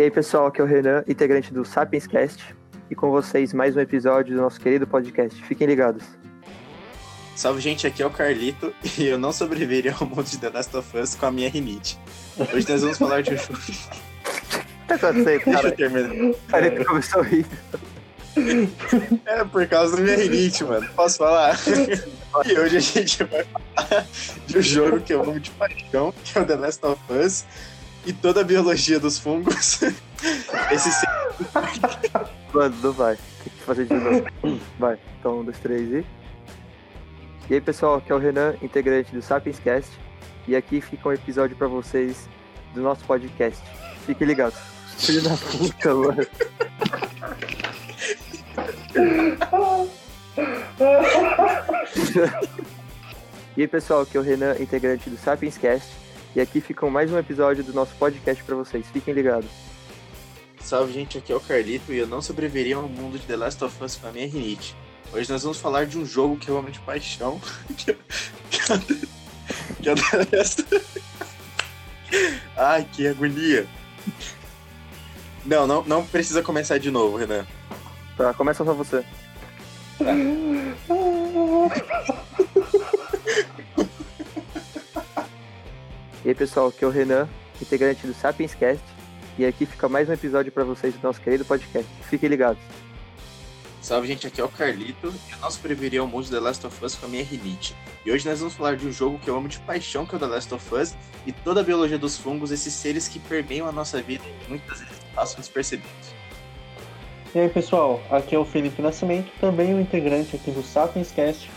E aí, pessoal, aqui é o Renan, integrante do Sapiens Cast, e com vocês mais um episódio do nosso querido podcast. Fiquem ligados. Salve, gente, aqui é o Carlito, e eu não sobreviveria ao mundo de The Last of Us com a minha rinite. Hoje nós vamos falar de um jogo... Tá acontecendo, Deixa cara? eu terminar. Carlito começou a rir. É por causa da minha rinite, mano. Posso falar? E hoje a gente vai falar de um jogo que eu amo de paixão, que é o The Last of Us, e toda a biologia dos fungos. Esse Mano, não vai. Tem que fazer de novo. Vai. Então, um, dois, três e. E aí, pessoal, aqui é o Renan, integrante do Sapiens Cast, e aqui fica um episódio pra vocês do nosso podcast. Fiquem ligados. Filho da puta, mano. E aí, pessoal, aqui é o Renan, integrante do Sapiens Cast, e aqui fica mais um episódio do nosso podcast pra vocês. Fiquem ligados. Salve, gente, aqui é o Carlito e eu não sobreviveria ao mundo de The Last of Us com a minha rinite. Hoje nós vamos falar de um jogo que eu amo de paixão, que é, que é, é The Last Ai, que agonia. Não, não, não precisa começar de novo, Renan. Tá, começa só você. E aí, pessoal, aqui é o Renan, integrante do Sapiens Cast, e aqui fica mais um episódio pra vocês do nosso querido podcast. Fiquem ligados. Salve, gente, aqui é o Carlito e eu não sobreviveria ao mundo de The Last of Us com a minha rinite. E hoje nós vamos falar de um jogo que eu amo de paixão, que é o The Last of Us, e toda a biologia dos fungos, esses seres que permeiam a nossa vida e muitas vezes passam despercebidos. E aí pessoal, aqui é o Felipe Nascimento, também um integrante aqui do Sapiens Cast.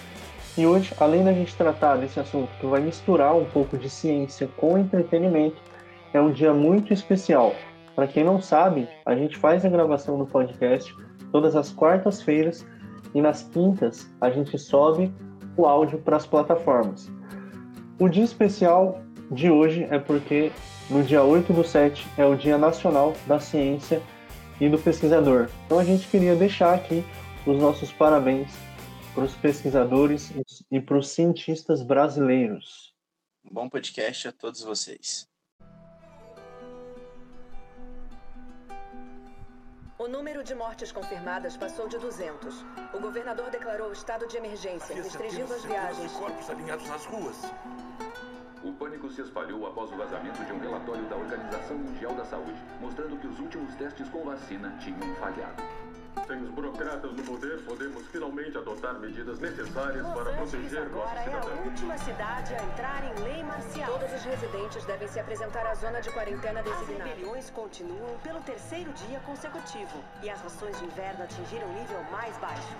E hoje, além da gente tratar desse assunto que vai misturar um pouco de ciência com entretenimento, é um dia muito especial. Para quem não sabe, a gente faz a gravação do podcast todas as quartas-feiras e nas quintas a gente sobe o áudio para as plataformas. O dia especial de hoje é porque no dia 8 do 7 é o Dia Nacional da Ciência e do pesquisador. Então a gente queria deixar aqui os nossos parabéns para os pesquisadores e para os cientistas brasileiros. Um bom podcast a todos vocês. O número de mortes confirmadas passou de 200. O governador declarou estado de emergência, restringindo as viagens. corpos alinhados nas ruas. O pânico se espalhou após o vazamento de um relatório da Organização Mundial da Saúde, mostrando que os últimos testes com vacina tinham falhado. Sem os burocratas no poder, podemos finalmente adotar medidas necessárias para Los Angeles proteger agora é a última cidade a entrar em lei marcial. Todos os residentes devem se apresentar à zona de quarentena As designada. rebeliões continuam pelo terceiro dia consecutivo e as rações de inverno atingiram o nível mais baixo.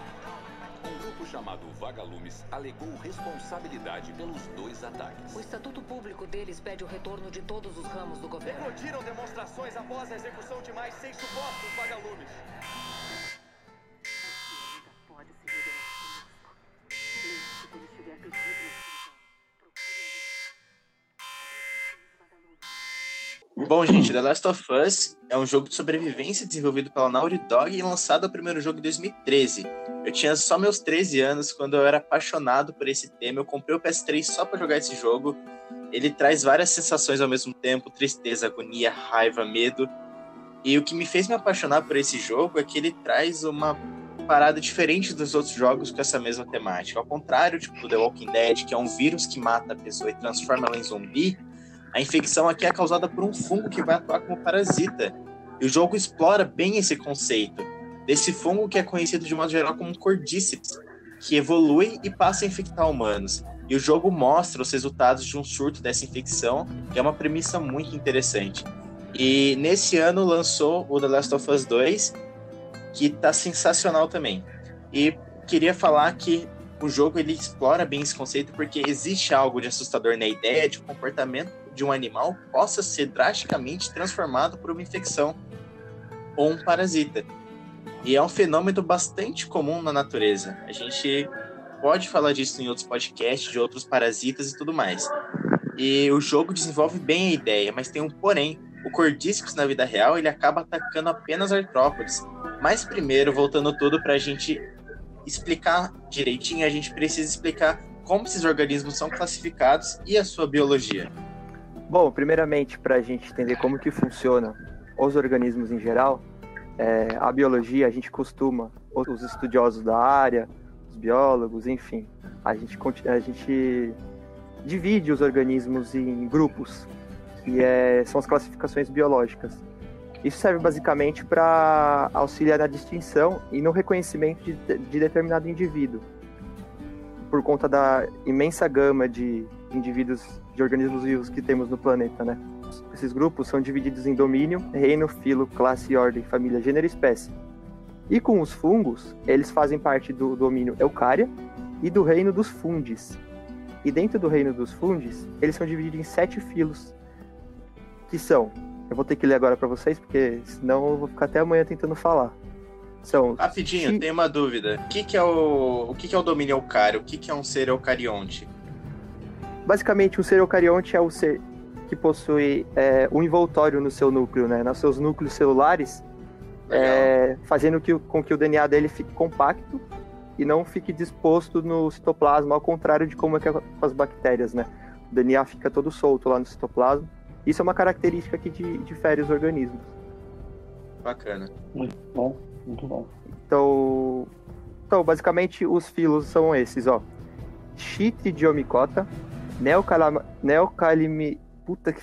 Um grupo chamado Vagalumes alegou responsabilidade pelos dois ataques. O estatuto público deles pede o retorno de todos os ramos do governo. Eclodiram demonstrações após a execução de mais seis supostos vagalumes. Bom, gente, The Last of Us é um jogo de sobrevivência desenvolvido pela Naughty Dog e lançado o primeiro jogo em 2013. Eu tinha só meus 13 anos quando eu era apaixonado por esse tema. Eu comprei o PS3 só para jogar esse jogo. Ele traz várias sensações ao mesmo tempo: tristeza, agonia, raiva, medo. E o que me fez me apaixonar por esse jogo é que ele traz uma parada diferente dos outros jogos com essa mesma temática. Ao contrário, tipo, The Walking Dead, que é um vírus que mata a pessoa e transforma ela em zumbi, a infecção aqui é causada por um fungo que vai atuar como parasita. E o jogo explora bem esse conceito desse fungo que é conhecido de modo geral como Cordyceps, que evolui e passa a infectar humanos. E o jogo mostra os resultados de um surto dessa infecção, que é uma premissa muito interessante. E nesse ano lançou o The Last of Us 2, que tá sensacional também. E queria falar que o jogo ele explora bem esse conceito porque existe algo de assustador na ideia de o comportamento de um animal possa ser drasticamente transformado por uma infecção ou um parasita. E é um fenômeno bastante comum na natureza. A gente pode falar disso em outros podcasts, de outros parasitas e tudo mais. E o jogo desenvolve bem a ideia, mas tem um porém. O Cordyceps na vida real ele acaba atacando apenas artrópodes. Mas primeiro, voltando tudo para a gente explicar direitinho, a gente precisa explicar como esses organismos são classificados e a sua biologia. Bom, primeiramente, para a gente entender como que funciona os organismos em geral, é, a biologia, a gente costuma, os estudiosos da área, os biólogos, enfim, a gente, a gente divide os organismos em grupos, que é, são as classificações biológicas. Isso serve basicamente para auxiliar na distinção e no reconhecimento de, de determinado indivíduo, por conta da imensa gama de indivíduos, de organismos vivos que temos no planeta, né? Esses grupos são divididos em domínio, reino, filo, classe, ordem, família, gênero e espécie. E com os fungos, eles fazem parte do domínio Eucária e do reino dos fundes. E dentro do reino dos fundes, eles são divididos em sete filos, que são eu vou ter que ler agora para vocês, porque senão eu vou ficar até amanhã tentando falar. São Rapidinho, chi... tem uma dúvida. O que, que é o, o que, que é o domínio eucário? O que, que é um ser eucarionte? Basicamente, um ser eucarionte é o ser que possui é, um envoltório no seu núcleo, né? Nos seus núcleos celulares, é, fazendo que, com que o DNA dele fique compacto e não fique disposto no citoplasma, ao contrário de como é que é com as bactérias, né? O DNA fica todo solto lá no citoplasma isso é uma característica que difere os organismos. Bacana. Muito bom, muito bom. Então, então basicamente os filos são esses, ó. Chitridiomicota, neocalama, neocalimi... Puta que...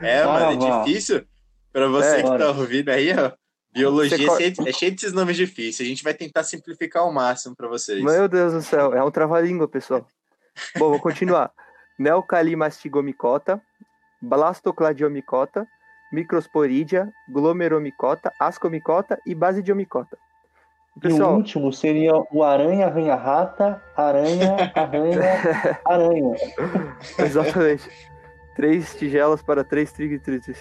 é, mano, é difícil. Pra você é, que tá ouvindo aí, ó. Biologia co... é cheio desses nomes difíceis. A gente vai tentar simplificar ao máximo para vocês. Meu Deus do céu, é um trava-língua, pessoal. Bom, vou continuar. Neocalimastigomicota, blastocladiomicota, microsporidia, glomeromicota, ascomicota e basidiomicota. Pessoal, e o último seria o aranha, arranha-rata, aranha, arranha, aranha. Exatamente. Três tigelas para três triglitrites.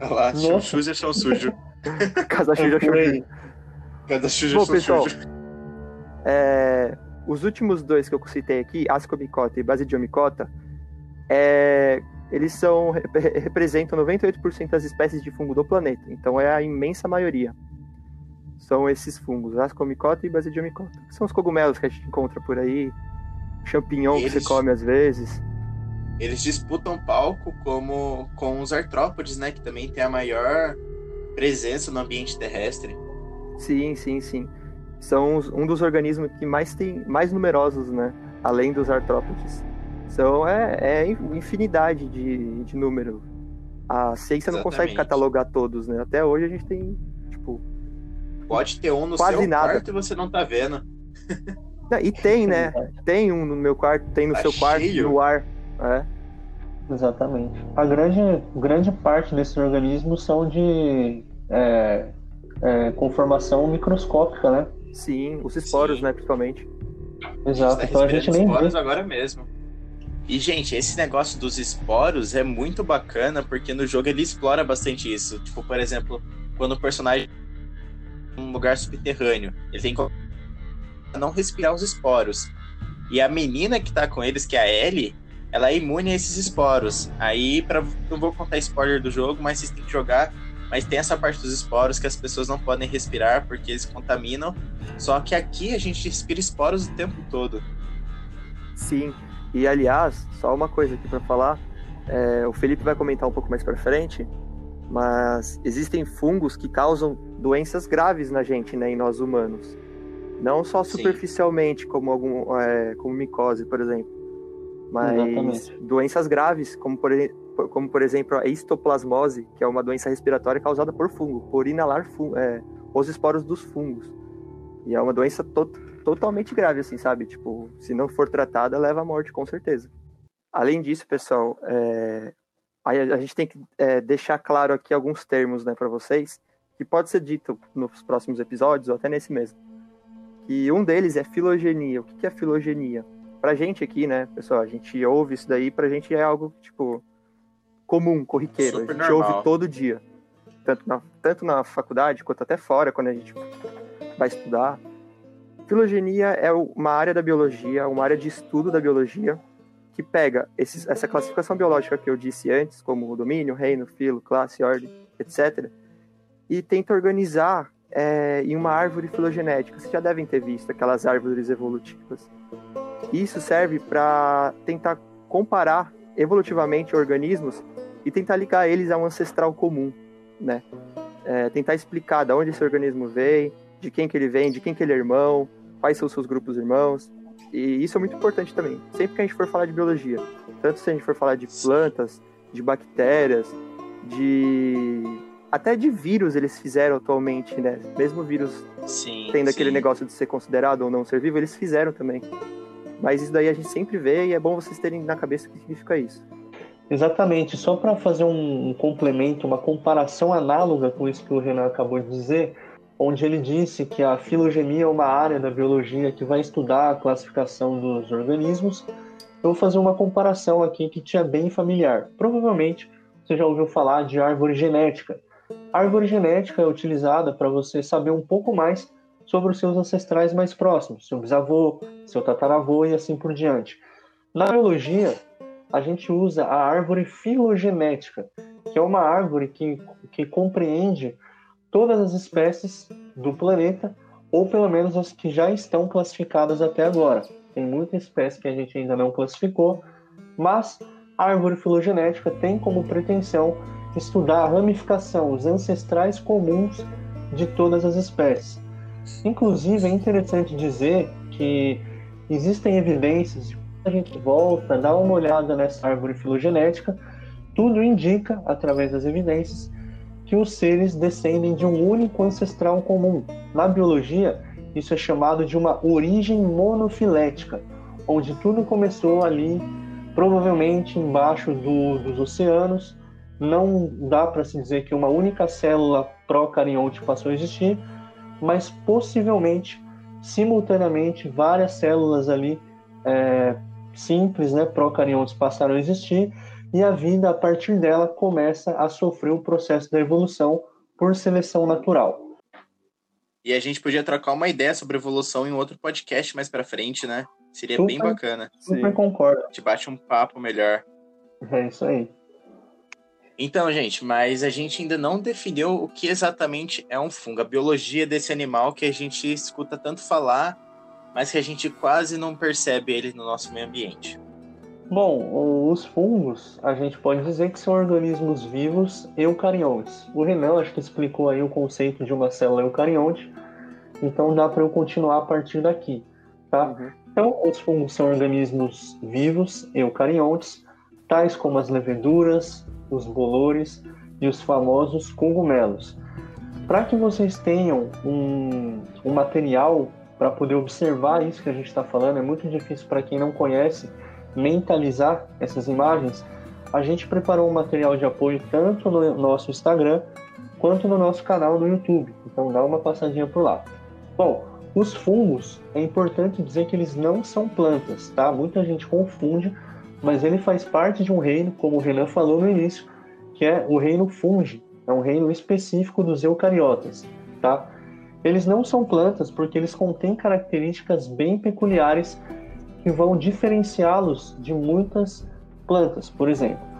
Olha lá, chuchuja são sujo. Casa suja sujo. Cada suja Bom, pessoal, sujo. É, os últimos dois que eu citei aqui, ascomicota e basidiomicota, é, eles são representam 98% das espécies de fungo do planeta. Então é a imensa maioria. São esses fungos, ascomicota e basidiomicota. São os cogumelos que a gente encontra por aí, champignon eles, que você come às vezes. Eles disputam palco como com os artrópodes, né, que também tem a maior presença no ambiente terrestre. Sim, sim, sim. São um dos organismos que mais tem mais numerosos, né, além dos artrópodes. São é, é infinidade de, de número. A ciência Exatamente. não consegue catalogar todos, né? Até hoje a gente tem. Pode ter um no quase seu nada. quarto e você não tá vendo. e tem, né? Tem um no meu quarto, tem no tá seu quarto, no ar. É. Exatamente. A grande, grande parte desses organismos são de é, é, conformação microscópica, né? Sim, os esporos, Sim. né, principalmente. Exato, tá então a gente nem vê. agora mesmo. E, gente, esse negócio dos esporos é muito bacana, porque no jogo ele explora bastante isso. Tipo, por exemplo, quando o personagem lugar subterrâneo, ele tem que não respirar os esporos. E a menina que tá com eles, que é a Ellie, ela é imune a esses esporos. Aí, pra, não vou contar spoiler do jogo, mas vocês têm que jogar. Mas tem essa parte dos esporos que as pessoas não podem respirar porque eles contaminam. Só que aqui a gente respira esporos o tempo todo. Sim, e aliás, só uma coisa aqui para falar, é, o Felipe vai comentar um pouco mais para frente, mas existem fungos que causam doenças graves na gente, né, em nós humanos. Não só superficialmente, como algum, é, como micose, por exemplo, mas Exatamente. doenças graves, como por, como por exemplo a histoplasmose, que é uma doença respiratória causada por fungo, por inalar fungo, é, os esporos dos fungos. E é uma doença total totalmente grave, assim, sabe? Tipo, se não for tratada, leva à morte, com certeza. Além disso, pessoal, é... a gente tem que é, deixar claro aqui alguns termos, né, para vocês, que pode ser dito nos próximos episódios ou até nesse mesmo. Que um deles é filogenia. O que é filogenia? Pra gente aqui, né, pessoal, a gente ouve isso daí, pra gente é algo, tipo, comum, corriqueiro. Super a gente normal. ouve todo dia. Tanto na, tanto na faculdade quanto até fora, quando a gente vai estudar. Filogenia é uma área da biologia, uma área de estudo da biologia, que pega esses, essa classificação biológica que eu disse antes, como domínio, reino, filo, classe, ordem, etc., e tenta organizar é, em uma árvore filogenética. Vocês já devem ter visto aquelas árvores evolutivas. Isso serve para tentar comparar evolutivamente organismos e tentar ligar eles a um ancestral comum, né? É, tentar explicar de onde esse organismo vem, de quem que ele vem, de quem que ele é irmão, quais são os seus grupos irmãos. E isso é muito importante também. Sempre que a gente for falar de biologia, tanto se a gente for falar de plantas, de bactérias, de até de vírus eles fizeram atualmente, né? Mesmo vírus Sim. tendo aquele sim. negócio de ser considerado ou não ser vivo, eles fizeram também. Mas isso daí a gente sempre vê e é bom vocês terem na cabeça o que significa isso. Exatamente, só para fazer um, um complemento, uma comparação análoga com isso que o Renan acabou de dizer, onde ele disse que a filogenia é uma área da biologia que vai estudar a classificação dos organismos, eu vou fazer uma comparação aqui que te é bem familiar. Provavelmente você já ouviu falar de árvore genética. A árvore genética é utilizada para você saber um pouco mais sobre os seus ancestrais mais próximos, seu bisavô, seu tataravô e assim por diante. Na biologia, a gente usa a árvore filogenética, que é uma árvore que, que compreende todas as espécies do planeta, ou pelo menos as que já estão classificadas até agora. Tem muita espécie que a gente ainda não classificou, mas a árvore filogenética tem como pretensão estudar a ramificação, os ancestrais comuns de todas as espécies. Inclusive, é interessante dizer que existem evidências, a gente volta, dá uma olhada nessa árvore filogenética, tudo indica, através das evidências, que os seres descendem de um único ancestral comum. Na biologia, isso é chamado de uma origem monofilética, onde tudo começou ali, provavelmente embaixo do, dos oceanos. Não dá para se dizer que uma única célula procarionte passou a existir, mas possivelmente, simultaneamente, várias células ali é, simples, né, procariontes passaram a existir e a vida a partir dela começa a sofrer o processo da evolução por seleção natural. E a gente podia trocar uma ideia sobre evolução em outro podcast mais pra frente, né? Seria Super. bem bacana. Super Sim. concordo. A gente bate um papo melhor. É isso aí. Então, gente, mas a gente ainda não definiu o que exatamente é um fungo, a biologia desse animal que a gente escuta tanto falar, mas que a gente quase não percebe ele no nosso meio ambiente. Bom, os fungos, a gente pode dizer que são organismos vivos eucariontes. O Renan acho que explicou aí o conceito de uma célula eucarionte, então dá para eu continuar a partir daqui, tá? Uhum. Então, os fungos são organismos vivos eucariontes, tais como as leveduras, os bolores e os famosos cogumelos. Para que vocês tenham um, um material para poder observar isso que a gente está falando, é muito difícil para quem não conhece mentalizar essas imagens. A gente preparou um material de apoio tanto no nosso Instagram quanto no nosso canal no YouTube. Então dá uma passadinha por lá. Bom, os fungos, é importante dizer que eles não são plantas, tá? Muita gente confunde, mas ele faz parte de um reino, como o Renan falou no início, que é o reino fungi. É um reino específico dos eucariotas, tá? Eles não são plantas porque eles contêm características bem peculiares que vão diferenciá-los de muitas plantas, por exemplo.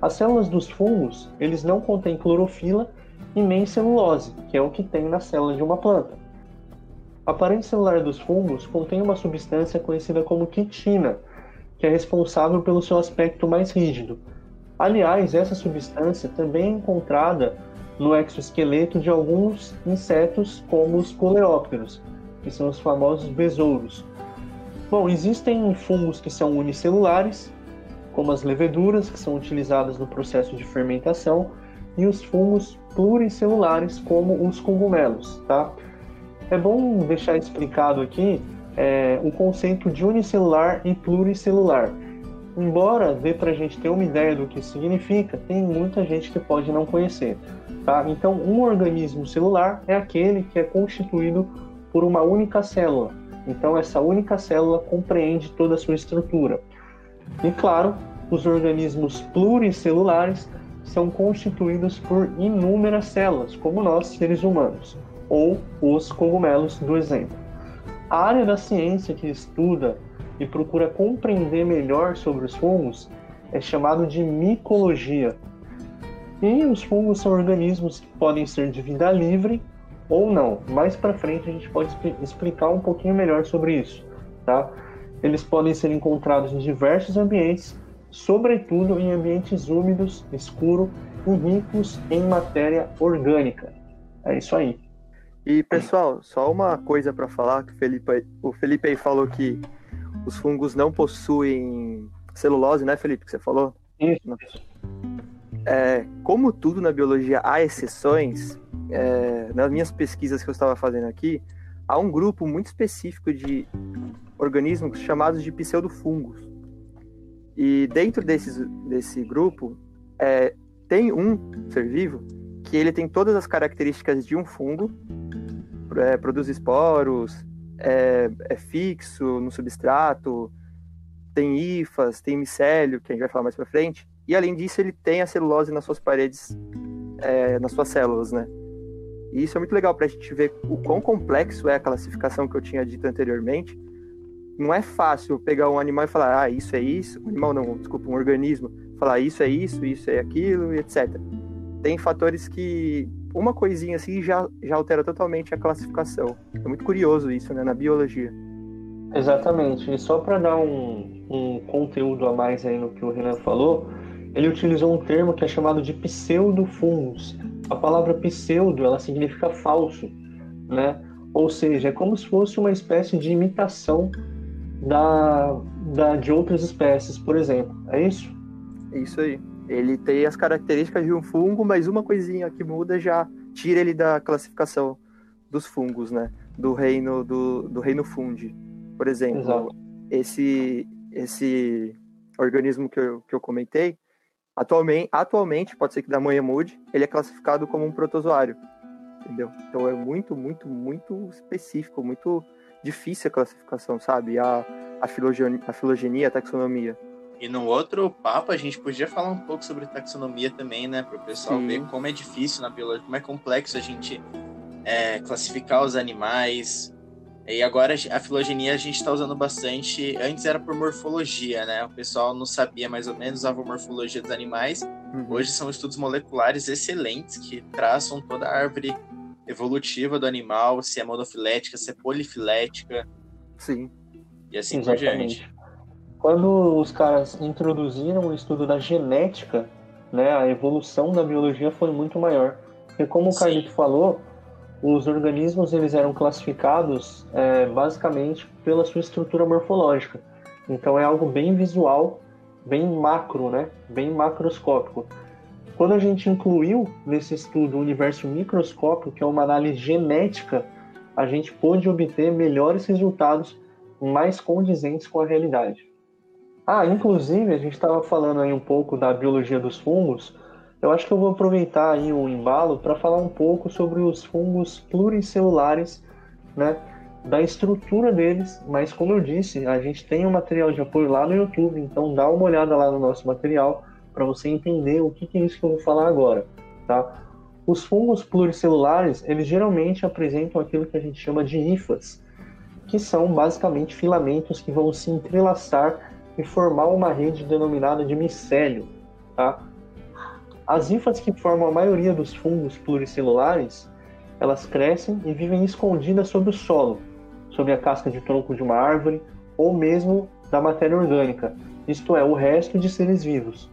As células dos fungos, eles não contêm clorofila e nem celulose, que é o que tem na célula de uma planta. A parede celular dos fungos contém uma substância conhecida como quitina, que é responsável pelo seu aspecto mais rígido. Aliás, essa substância também é encontrada no exoesqueleto de alguns insetos, como os coleópteros, que são os famosos besouros. Bom, existem fungos que são unicelulares, como as leveduras, que são utilizadas no processo de fermentação, e os fungos pluricelulares, como os cogumelos, tá? É bom deixar explicado aqui é, o conceito de unicelular e pluricelular. Embora dê para a gente ter uma ideia do que significa, tem muita gente que pode não conhecer. Tá? Então, um organismo celular é aquele que é constituído por uma única célula. Então, essa única célula compreende toda a sua estrutura. E, claro, os organismos pluricelulares são constituídos por inúmeras células, como nós, seres humanos, ou os cogumelos do exemplo. A área da ciência que estuda e procura compreender melhor sobre os fungos é chamado de micologia. E os fungos são organismos que podem ser de vida livre ou não. Mais para frente a gente pode explicar um pouquinho melhor sobre isso, tá? Eles podem ser encontrados em diversos ambientes, sobretudo em ambientes úmidos, escuros e ricos em matéria orgânica. É isso aí. E pessoal, só uma coisa para falar que o Felipe, o Felipe aí falou que os fungos não possuem celulose, né, Felipe, que você falou? Isso. É, como tudo na biologia há exceções, é, nas minhas pesquisas que eu estava fazendo aqui, há um grupo muito específico de organismos chamados de pseudofungos. E dentro desses, desse grupo, é, tem um ser vivo que ele tem todas as características de um fungo, é, produz esporos, é, é, fixo no substrato, tem hifas, tem micélio, que a gente vai falar mais para frente, e além disso ele tem a celulose nas suas paredes, é, nas suas células, né? E isso é muito legal para a gente ver o quão complexo é a classificação que eu tinha dito anteriormente. Não é fácil pegar um animal e falar, ah, isso é isso, um animal não, desculpa, um organismo, falar isso é isso, isso é aquilo, etc. Tem fatores que uma coisinha assim já, já altera totalmente a classificação. É muito curioso isso, né, na biologia. Exatamente. E só para dar um, um conteúdo a mais aí no que o Renan falou, ele utilizou um termo que é chamado de pseudofungos. A palavra pseudo, ela significa falso, né? Ou seja, é como se fosse uma espécie de imitação da, da de outras espécies, por exemplo. É isso? É isso aí. Ele tem as características de um fungo, mas uma coisinha que muda já tira ele da classificação dos fungos, né? Do reino do, do reino fungi. Por exemplo, Exato. esse esse organismo que eu, que eu comentei, atualmente, atualmente, pode ser que da manhã mude, ele é classificado como um protozoário. Entendeu? Então é muito, muito, muito específico, muito difícil a classificação, sabe? A, a, filogenia, a filogenia, a taxonomia. E no outro papo a gente podia falar um pouco sobre taxonomia também, né? Para o pessoal Sim. ver como é difícil na biologia, como é complexo a gente é, classificar os animais. E agora a filogenia a gente está usando bastante. Antes era por morfologia, né? O pessoal não sabia mais ou menos, usava a morfologia dos animais. Uhum. Hoje são estudos moleculares excelentes que traçam toda a árvore evolutiva do animal, se é monofilética, se é polifilética. Sim. E assim Exatamente. por diante. Quando os caras introduziram o estudo da genética, né, a evolução da biologia foi muito maior. Porque como o Carlito falou, os organismos eles eram classificados é, basicamente pela sua estrutura morfológica. Então é algo bem visual, bem macro, né? bem macroscópico. Quando a gente incluiu nesse estudo o universo microscópico, que é uma análise genética, a gente pôde obter melhores resultados mais condizentes com a realidade. Ah, inclusive, a gente estava falando aí um pouco da biologia dos fungos. Eu acho que eu vou aproveitar aí o embalo para falar um pouco sobre os fungos pluricelulares, né? Da estrutura deles, mas como eu disse, a gente tem um material de apoio lá no YouTube, então dá uma olhada lá no nosso material para você entender o que, que é isso que eu vou falar agora, tá? Os fungos pluricelulares, eles geralmente apresentam aquilo que a gente chama de hifas, que são basicamente filamentos que vão se entrelaçar e formar uma rede denominada de micélio. Tá? As hifas que formam a maioria dos fungos pluricelulares, elas crescem e vivem escondidas sob o solo, sob a casca de tronco de uma árvore ou mesmo da matéria orgânica, isto é, o resto de seres vivos.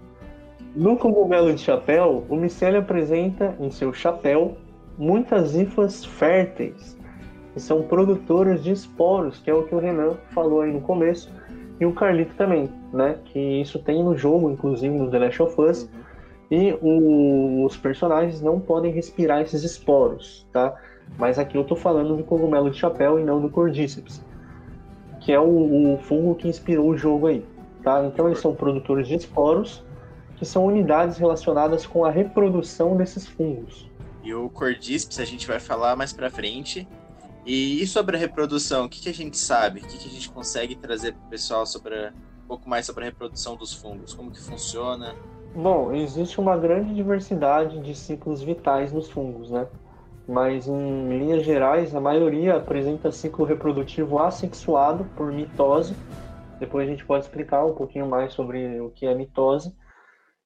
No cogumelo de chapéu, o micélio apresenta em seu chapéu muitas hifas férteis, que são produtoras de esporos, que é o que o Renan falou aí no começo, e o Carlito também, né? Que isso tem no jogo, inclusive no The Last of Us. Uhum. E o, os personagens não podem respirar esses esporos, tá? Mas aqui eu tô falando do cogumelo de chapéu e não do Cordyceps, que é o, o fungo que inspirou o jogo aí, tá? Então eles são produtores de esporos, que são unidades relacionadas com a reprodução desses fungos. E o Cordyceps a gente vai falar mais pra frente, e, sobre a reprodução, o que, que a gente sabe? O que, que a gente consegue trazer para o pessoal sobre a, um pouco mais sobre a reprodução dos fungos? Como que funciona? Bom, existe uma grande diversidade de ciclos vitais nos fungos, né? Mas em linhas gerais, a maioria apresenta ciclo reprodutivo assexuado por mitose. Depois a gente pode explicar um pouquinho mais sobre o que é mitose.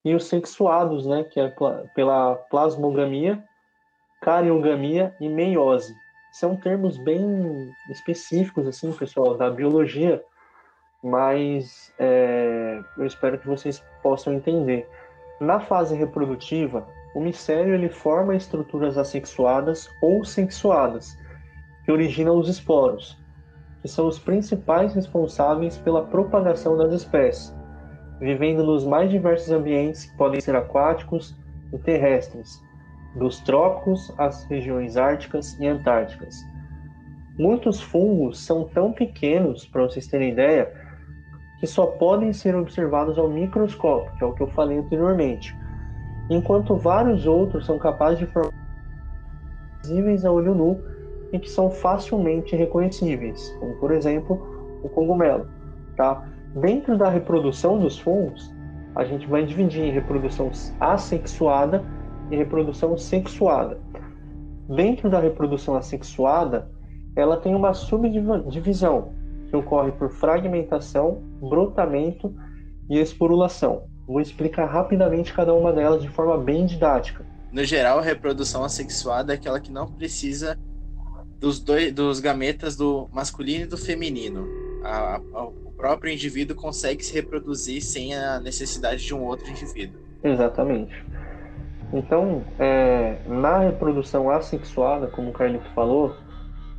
E os sexuados, né, que é pela plasmogamia, cariogamia e meiose são termos bem específicos, assim, pessoal, da biologia, mas é, eu espero que vocês possam entender. Na fase reprodutiva, o micélio ele forma estruturas assexuadas ou sexuadas, que originam os esporos, que são os principais responsáveis pela propagação das espécies, vivendo nos mais diversos ambientes que podem ser aquáticos e terrestres, dos trópicos às regiões árticas e antárticas. Muitos fungos são tão pequenos, para vocês terem ideia, que só podem ser observados ao microscópio, que é o que eu falei anteriormente, enquanto vários outros são capazes de formar visíveis a olho nu e que são facilmente reconhecíveis, como por exemplo o cogumelo. Tá? Dentro da reprodução dos fungos, a gente vai dividir em reprodução assexuada e reprodução sexuada. Dentro da reprodução assexuada, ela tem uma subdivisão que ocorre por fragmentação, brotamento e esporulação. Vou explicar rapidamente cada uma delas de forma bem didática. No geral, a reprodução assexuada é aquela que não precisa dos, dois, dos gametas do masculino e do feminino. A, a, o próprio indivíduo consegue se reproduzir sem a necessidade de um outro indivíduo. Exatamente. Então, é, na reprodução assexuada, como o Carlito falou,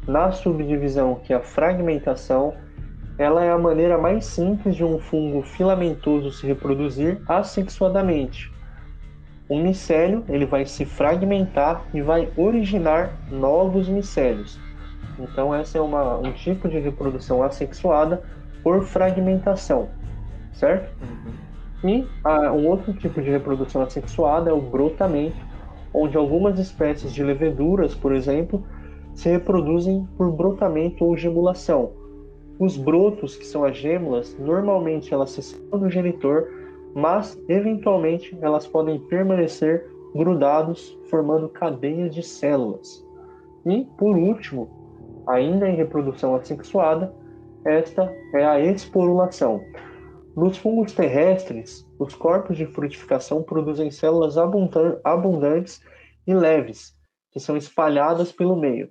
na subdivisão que é a fragmentação, ela é a maneira mais simples de um fungo filamentoso se reproduzir assexuadamente. O micélio ele vai se fragmentar e vai originar novos micélios. Então essa é uma, um tipo de reprodução assexuada por fragmentação, certo? Uhum. E ah, um outro tipo de reprodução assexuada é o brotamento, onde algumas espécies de leveduras, por exemplo, se reproduzem por brotamento ou gemulação, os brotos, que são as gêmulas, normalmente elas se separam do genitor, mas eventualmente elas podem permanecer grudados, formando cadeias de células. E, por último, ainda em reprodução assexuada, esta é a esporulação. Nos fungos terrestres, os corpos de frutificação produzem células abundantes e leves, que são espalhadas pelo meio.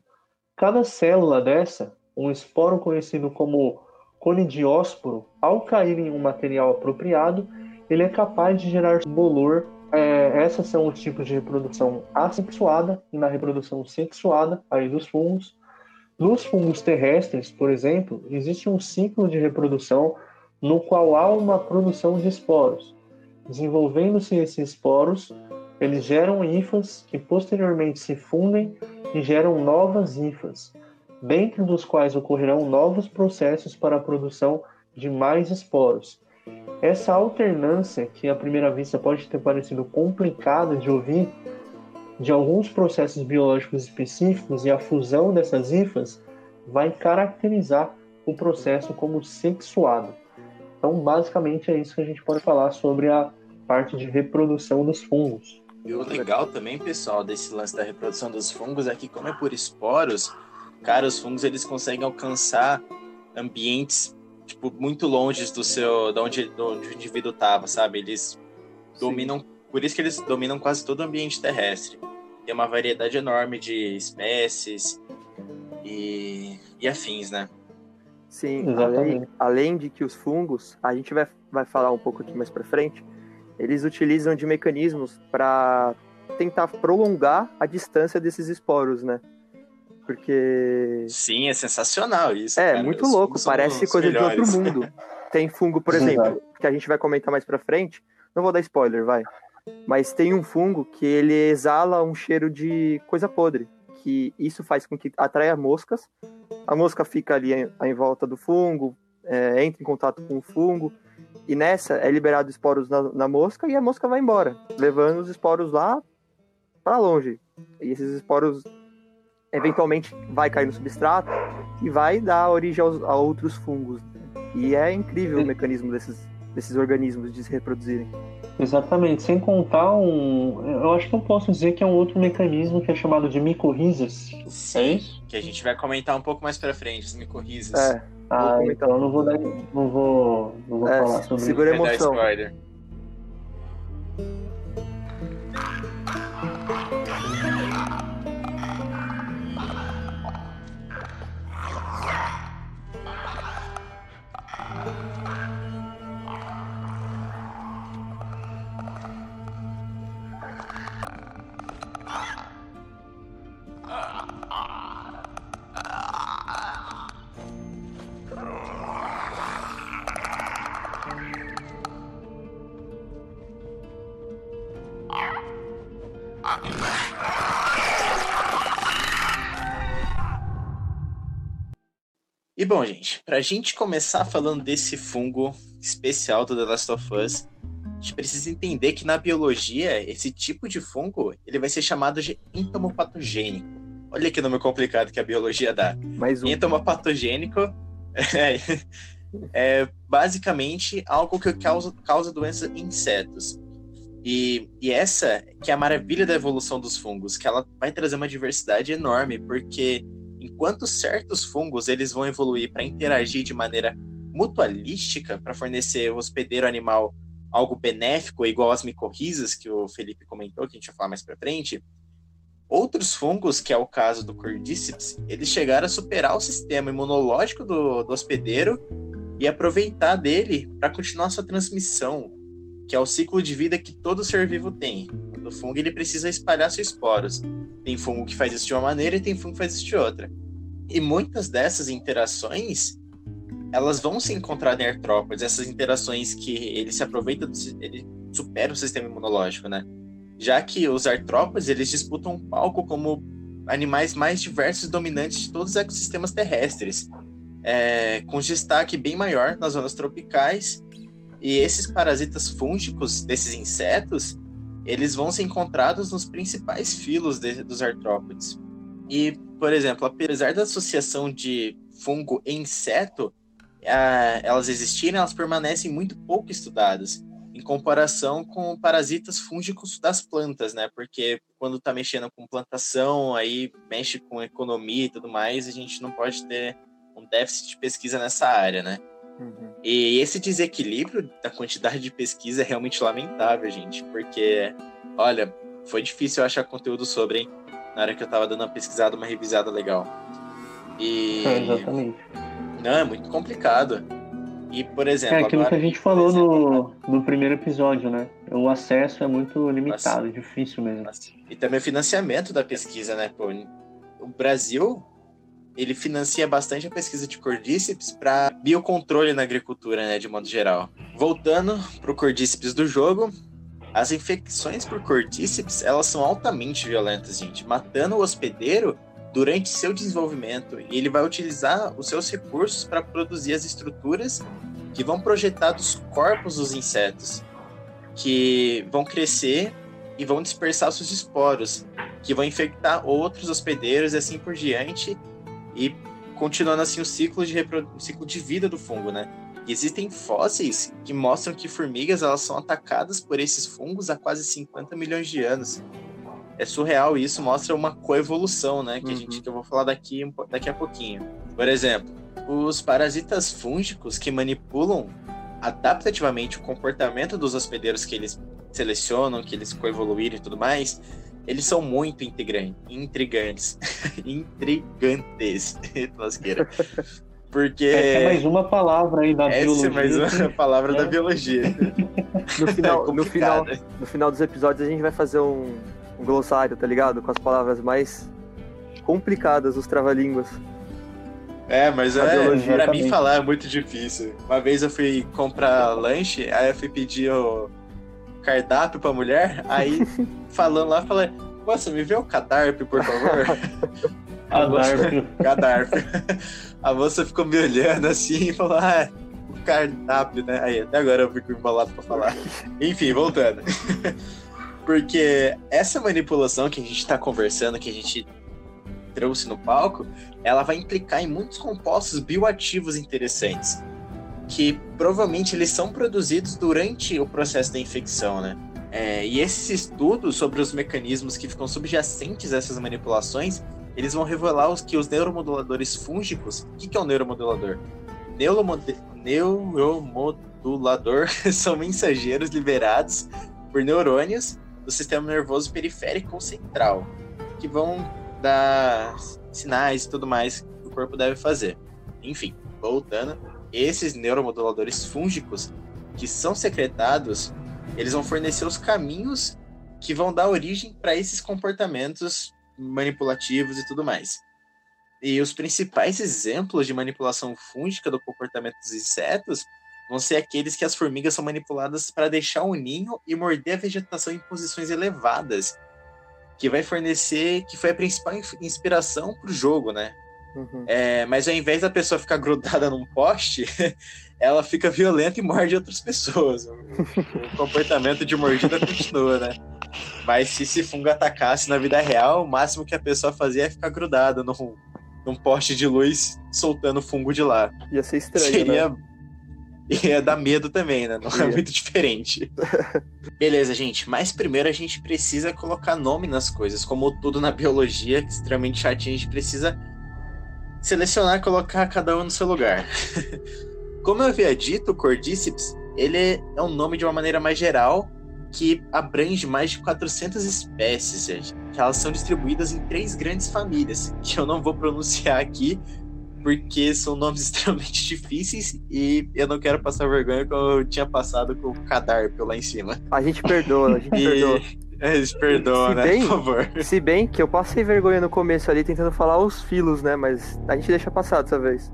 Cada célula dessa um esporo conhecido como conidiósporo, ao cair em um material apropriado, ele é capaz de gerar bolor. É, essas são os tipos de reprodução assexuada e na reprodução sexuada aí dos fungos. Nos fungos terrestres, por exemplo, existe um ciclo de reprodução no qual há uma produção de esporos. Desenvolvendo-se esses esporos, eles geram hifas que posteriormente se fundem e geram novas hifas dentro dos quais ocorrerão novos processos para a produção de mais esporos. Essa alternância, que à primeira vista pode ter parecido complicada de ouvir, de alguns processos biológicos específicos e a fusão dessas hifas vai caracterizar o processo como sexuado. Então, basicamente, é isso que a gente pode falar sobre a parte de reprodução dos fungos. E o legal também, pessoal, desse lance da reprodução dos fungos é que, como é por esporos, cara, os fungos eles conseguem alcançar ambientes tipo muito longe do seu, de onde, de onde o indivíduo estava, sabe? Eles dominam, Sim. por isso que eles dominam quase todo o ambiente terrestre. Tem uma variedade enorme de espécies e, e afins, né? Sim, além, além de que os fungos, a gente vai, vai falar um pouco aqui mais para frente, eles utilizam de mecanismos para tentar prolongar a distância desses esporos, né? Porque. Sim, é sensacional isso. É, cara. muito Os louco, parece coisa melhores. de outro mundo. Tem fungo, por exemplo, que a gente vai comentar mais pra frente. Não vou dar spoiler, vai. Mas tem um fungo que ele exala um cheiro de coisa podre. Que isso faz com que atraia moscas. A mosca fica ali em, em volta do fungo, é, entra em contato com o fungo. E nessa é liberado esporos na, na mosca e a mosca vai embora, levando os esporos lá para longe. E esses esporos eventualmente vai cair no substrato e vai dar origem aos, a outros fungos. E é incrível o mecanismo desses, desses organismos de se reproduzirem. Exatamente, sem contar um. Eu acho que eu posso dizer que é um outro mecanismo que é chamado de micorrizas. Sim, é? Que a gente vai comentar um pouco mais pra frente, as micorrizas. É. Ah, então eu não vou dar, não vou, não vou é, falar sobre segura isso. Segura a emoção. Bom, gente, pra gente começar falando desse fungo especial do The Last of Us, a gente precisa entender que na biologia, esse tipo de fungo, ele vai ser chamado de entomopatogênico. Olha que nome complicado que a biologia dá. Mais um. Entomopatogênico é, é basicamente algo que causa, causa doenças em insetos. E, e essa que é a maravilha da evolução dos fungos, que ela vai trazer uma diversidade enorme, porque enquanto certos fungos eles vão evoluir para interagir de maneira mutualística para fornecer o hospedeiro animal algo benéfico, igual as micorrizas que o Felipe comentou, que a gente vai falar mais para frente, outros fungos, que é o caso do Cordyceps, eles chegaram a superar o sistema imunológico do, do hospedeiro e aproveitar dele para continuar sua transmissão, que é o ciclo de vida que todo ser vivo tem. O fungo ele precisa espalhar seus esporos. Tem fungo que faz isso de uma maneira e tem fungo que faz isso de outra. E muitas dessas interações elas vão se encontrar em artrópodes, essas interações que ele se aproveita, do, ele supera o sistema imunológico, né? Já que os artrópodes, eles disputam um palco como animais mais diversos e dominantes de todos os ecossistemas terrestres, é, com destaque bem maior nas zonas tropicais, e esses parasitas fúngicos desses insetos, eles vão ser encontrados nos principais filos de, dos artrópodes. E, por exemplo, apesar da associação de fungo e inseto, elas existirem, elas permanecem muito pouco estudadas em comparação com parasitas fúngicos das plantas, né? Porque quando está mexendo com plantação, aí mexe com economia e tudo mais, a gente não pode ter um déficit de pesquisa nessa área, né? Uhum. E esse desequilíbrio da quantidade de pesquisa é realmente lamentável, gente, porque, olha, foi difícil eu achar conteúdo sobre, hein? Na hora que eu estava dando uma pesquisada, uma revisada legal. E... É, exatamente. Não, é muito complicado. E, por exemplo. É aquilo agora, que a gente falou no, no primeiro episódio, né? O acesso é muito limitado, Mas, difícil mesmo. E também o financiamento da pesquisa, né? Pô, o Brasil ele financia bastante a pesquisa de cordíceps para biocontrole na agricultura, né, de modo geral. Voltando para o cordíceps do jogo, as infecções por cordíceps, elas são altamente violentas, gente, matando o hospedeiro durante seu desenvolvimento e ele vai utilizar os seus recursos para produzir as estruturas que vão projetar dos corpos dos insetos, que vão crescer e vão dispersar seus esporos, que vão infectar outros hospedeiros e assim por diante, e continuando assim o ciclo de, repro... o ciclo de vida do fungo, né? E existem fósseis que mostram que formigas elas são atacadas por esses fungos há quase 50 milhões de anos é surreal e isso mostra uma coevolução, né? Que uhum. a gente que eu vou falar daqui, daqui a pouquinho. Por exemplo, os parasitas fúngicos que manipulam adaptativamente o comportamento dos hospedeiros que eles selecionam, que eles coevoluíram e tudo mais, eles são muito intrigantes. Intrigantes. Intrigantes. Lasqueira. Porque. É, mais uma palavra aí da Essa biologia. é mais uma palavra é. da biologia. No final, é no, final, no final dos episódios a gente vai fazer um, um glossário, tá ligado? Com as palavras mais complicadas, os trava-línguas. É, mas é, pra mim falar é muito difícil. Uma vez eu fui comprar lanche, aí eu fui pedir o cardápio pra mulher, aí falando lá, falei, moça, me vê o cadarpe, por favor. Cadarpe. Cadarpe. A moça ficou me olhando assim e falou, ah, o cardápio, né? Aí até agora eu fico embolado pra falar. Enfim, voltando. Porque essa manipulação que a gente está conversando, que a gente trouxe no palco, ela vai implicar em muitos compostos bioativos interessantes, que provavelmente eles são produzidos durante o processo da infecção, né? É, e esses estudos sobre os mecanismos que ficam subjacentes a essas manipulações, eles vão revelar os, que os neuromoduladores fúngicos, o que, que é um neuromodulador? Neuromod neuromodulador são mensageiros liberados por neurônios do sistema nervoso periférico ou central, que vão dar sinais e tudo mais que o corpo deve fazer. Enfim, voltando, esses neuromoduladores fúngicos que são secretados, eles vão fornecer os caminhos que vão dar origem para esses comportamentos manipulativos e tudo mais. E os principais exemplos de manipulação fúngica do comportamento dos insetos vão ser aqueles que as formigas são manipuladas para deixar o ninho e morder a vegetação em posições elevadas. que vai fornecer, que foi a principal in- inspiração pro jogo, né? Uhum. É, mas ao invés da pessoa ficar grudada num poste, ela fica violenta e morde outras pessoas. O, o comportamento de mordida continua, né? Mas se esse fungo atacasse na vida real, o máximo que a pessoa fazia é ficar grudada num, num poste de luz, soltando fungo de lá. Ia ser estranho, Seria. né? Ia dar medo também, né? Não é muito diferente. Beleza, gente. Mas primeiro a gente precisa colocar nome nas coisas. Como tudo na biologia, que é extremamente chatinho, a gente precisa selecionar e colocar cada um no seu lugar. Como eu havia dito, o Cordyceps, ele é um nome de uma maneira mais geral que abrange mais de 400 espécies, gente. Que elas são distribuídas em três grandes famílias, que eu não vou pronunciar aqui, porque são nomes extremamente difíceis e eu não quero passar vergonha como eu tinha passado com o Cadarpio lá em cima. A gente perdoa, a gente perdoa. Eles perdoam, Se né? bem- Por favor. Se bem que eu passei vergonha no começo ali tentando falar os filos, né? Mas a gente deixa passar dessa vez.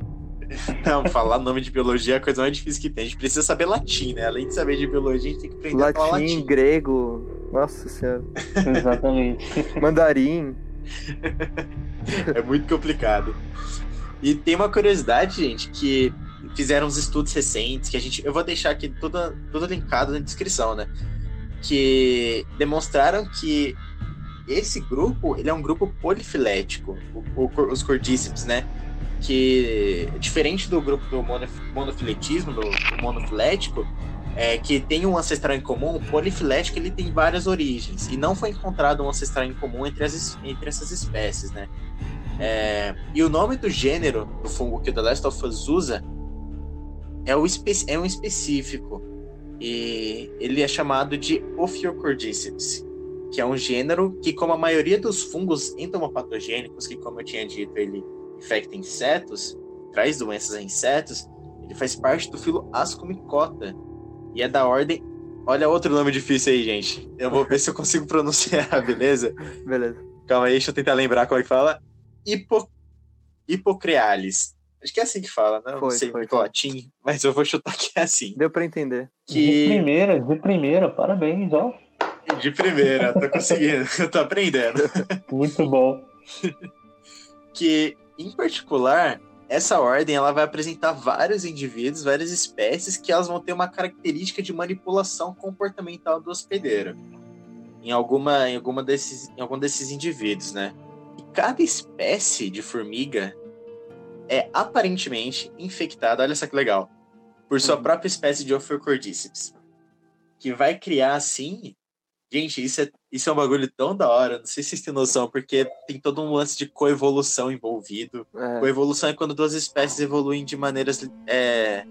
Não, falar nome de biologia é a coisa mais difícil que tem. A gente precisa saber latim, né? Além de saber de biologia, a gente tem que aprender a falar Latim, latim. grego, nossa senhora. Exatamente. Mandarim. É muito complicado. E tem uma curiosidade, gente, que fizeram uns estudos recentes, que a gente. Eu vou deixar aqui tudo, tudo linkado na descrição, né? Que demonstraram que esse grupo ele é um grupo polifilético, o- o- os cordíceps, né? Que diferente do grupo do monof- monofiletismo, do, do monofilético, é, que tem um ancestral em comum, o polifilético ele tem várias origens e não foi encontrado um ancestral em comum entre, as, entre essas espécies, né? É, e o nome do gênero do fungo que o The Last of Us usa é, o é um específico e ele é chamado de Ophiocordyceps, que é um gênero que, como a maioria dos fungos entomopatogênicos, que como eu tinha dito, ele infecta insetos, traz doenças a insetos, ele faz parte do filo Ascomycota e é da ordem. Olha outro nome difícil aí, gente. Eu vou ver se eu consigo pronunciar, beleza? Beleza. Calma aí, deixa eu tentar lembrar como é que fala. Hipo... Hipocrealis. Acho que é assim que fala, né? Eu não Foi, sei foi, muito foi. latim, mas eu vou chutar que é assim. Deu pra entender. De Que primeira, de primeira, parabéns, ó. de primeira, tô conseguindo, eu tô aprendendo. Muito bom. Que, em particular, essa ordem ela vai apresentar vários indivíduos, várias espécies que elas vão ter uma característica de manipulação comportamental do hospedeiro. Em alguma, em alguma desses, em algum desses indivíduos, né? E cada espécie de formiga é aparentemente infectada, olha só que legal, por sua Uhum. própria espécie de Ophiocordyceps. Que vai criar assim. Gente, isso é, isso é um bagulho tão da hora, não sei se vocês têm noção, porque tem todo um lance de coevolução envolvido. É, Coevolução é quando duas espécies evoluem de maneiras é,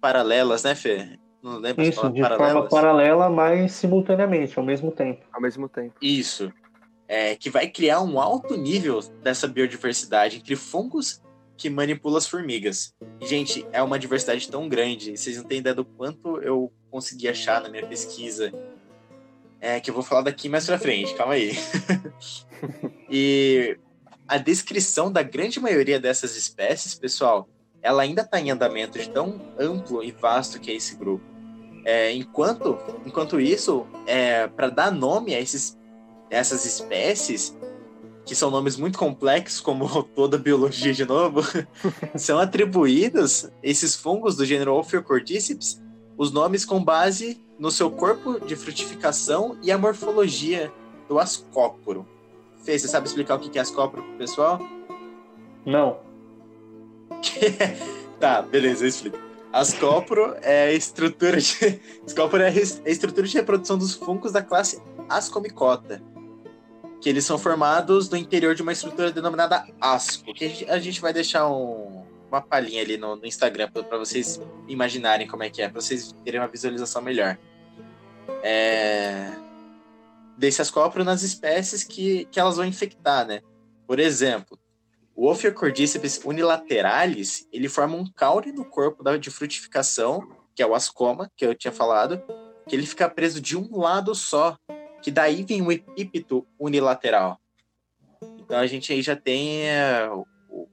paralelas, né, Fê? Não lembro se Isso, de forma paralelas. paralela, mas simultaneamente, ao mesmo tempo. ao mesmo tempo. Isso. É, que vai criar um alto nível dessa biodiversidade entre fungos que manipulam as formigas. Gente, é uma diversidade tão grande, vocês não têm ideia do quanto eu consegui achar na minha pesquisa. É, que eu vou falar daqui mais pra frente, calma aí. e a descrição da grande maioria dessas espécies, pessoal, ela ainda está em andamento de tão amplo e vasto que é esse grupo. É, enquanto, enquanto isso, é, para dar nome a esses, essas espécies, que são nomes muito complexos, como toda biologia de novo, são atribuídos, esses fungos do gênero Ophiocordyceps, os nomes com base no seu corpo de frutificação e a morfologia do ascóporo. Fê, você sabe explicar o que é ascóporo pro pessoal? Não. Tá, beleza, eu explico. Ascóporo é a estrutura de. Ascóporo é a estrutura de reprodução dos fungos da classe Ascomicota. Que eles são formados no interior de uma estrutura denominada asco. Que a gente, vai deixar um- uma palhinha ali no, no Instagram para vocês imaginarem como é que é, para vocês terem uma visualização melhor. É... Desse ascóporo nas espécies que, que elas vão infectar, né? Por exemplo, o Ophiocordyceps unilateralis, ele forma um caule no corpo da, de frutificação, que é o ascoma, que eu tinha falado, que ele fica preso de um lado só, que daí vem o epípeto unilateral. Então a gente aí já tem é, o,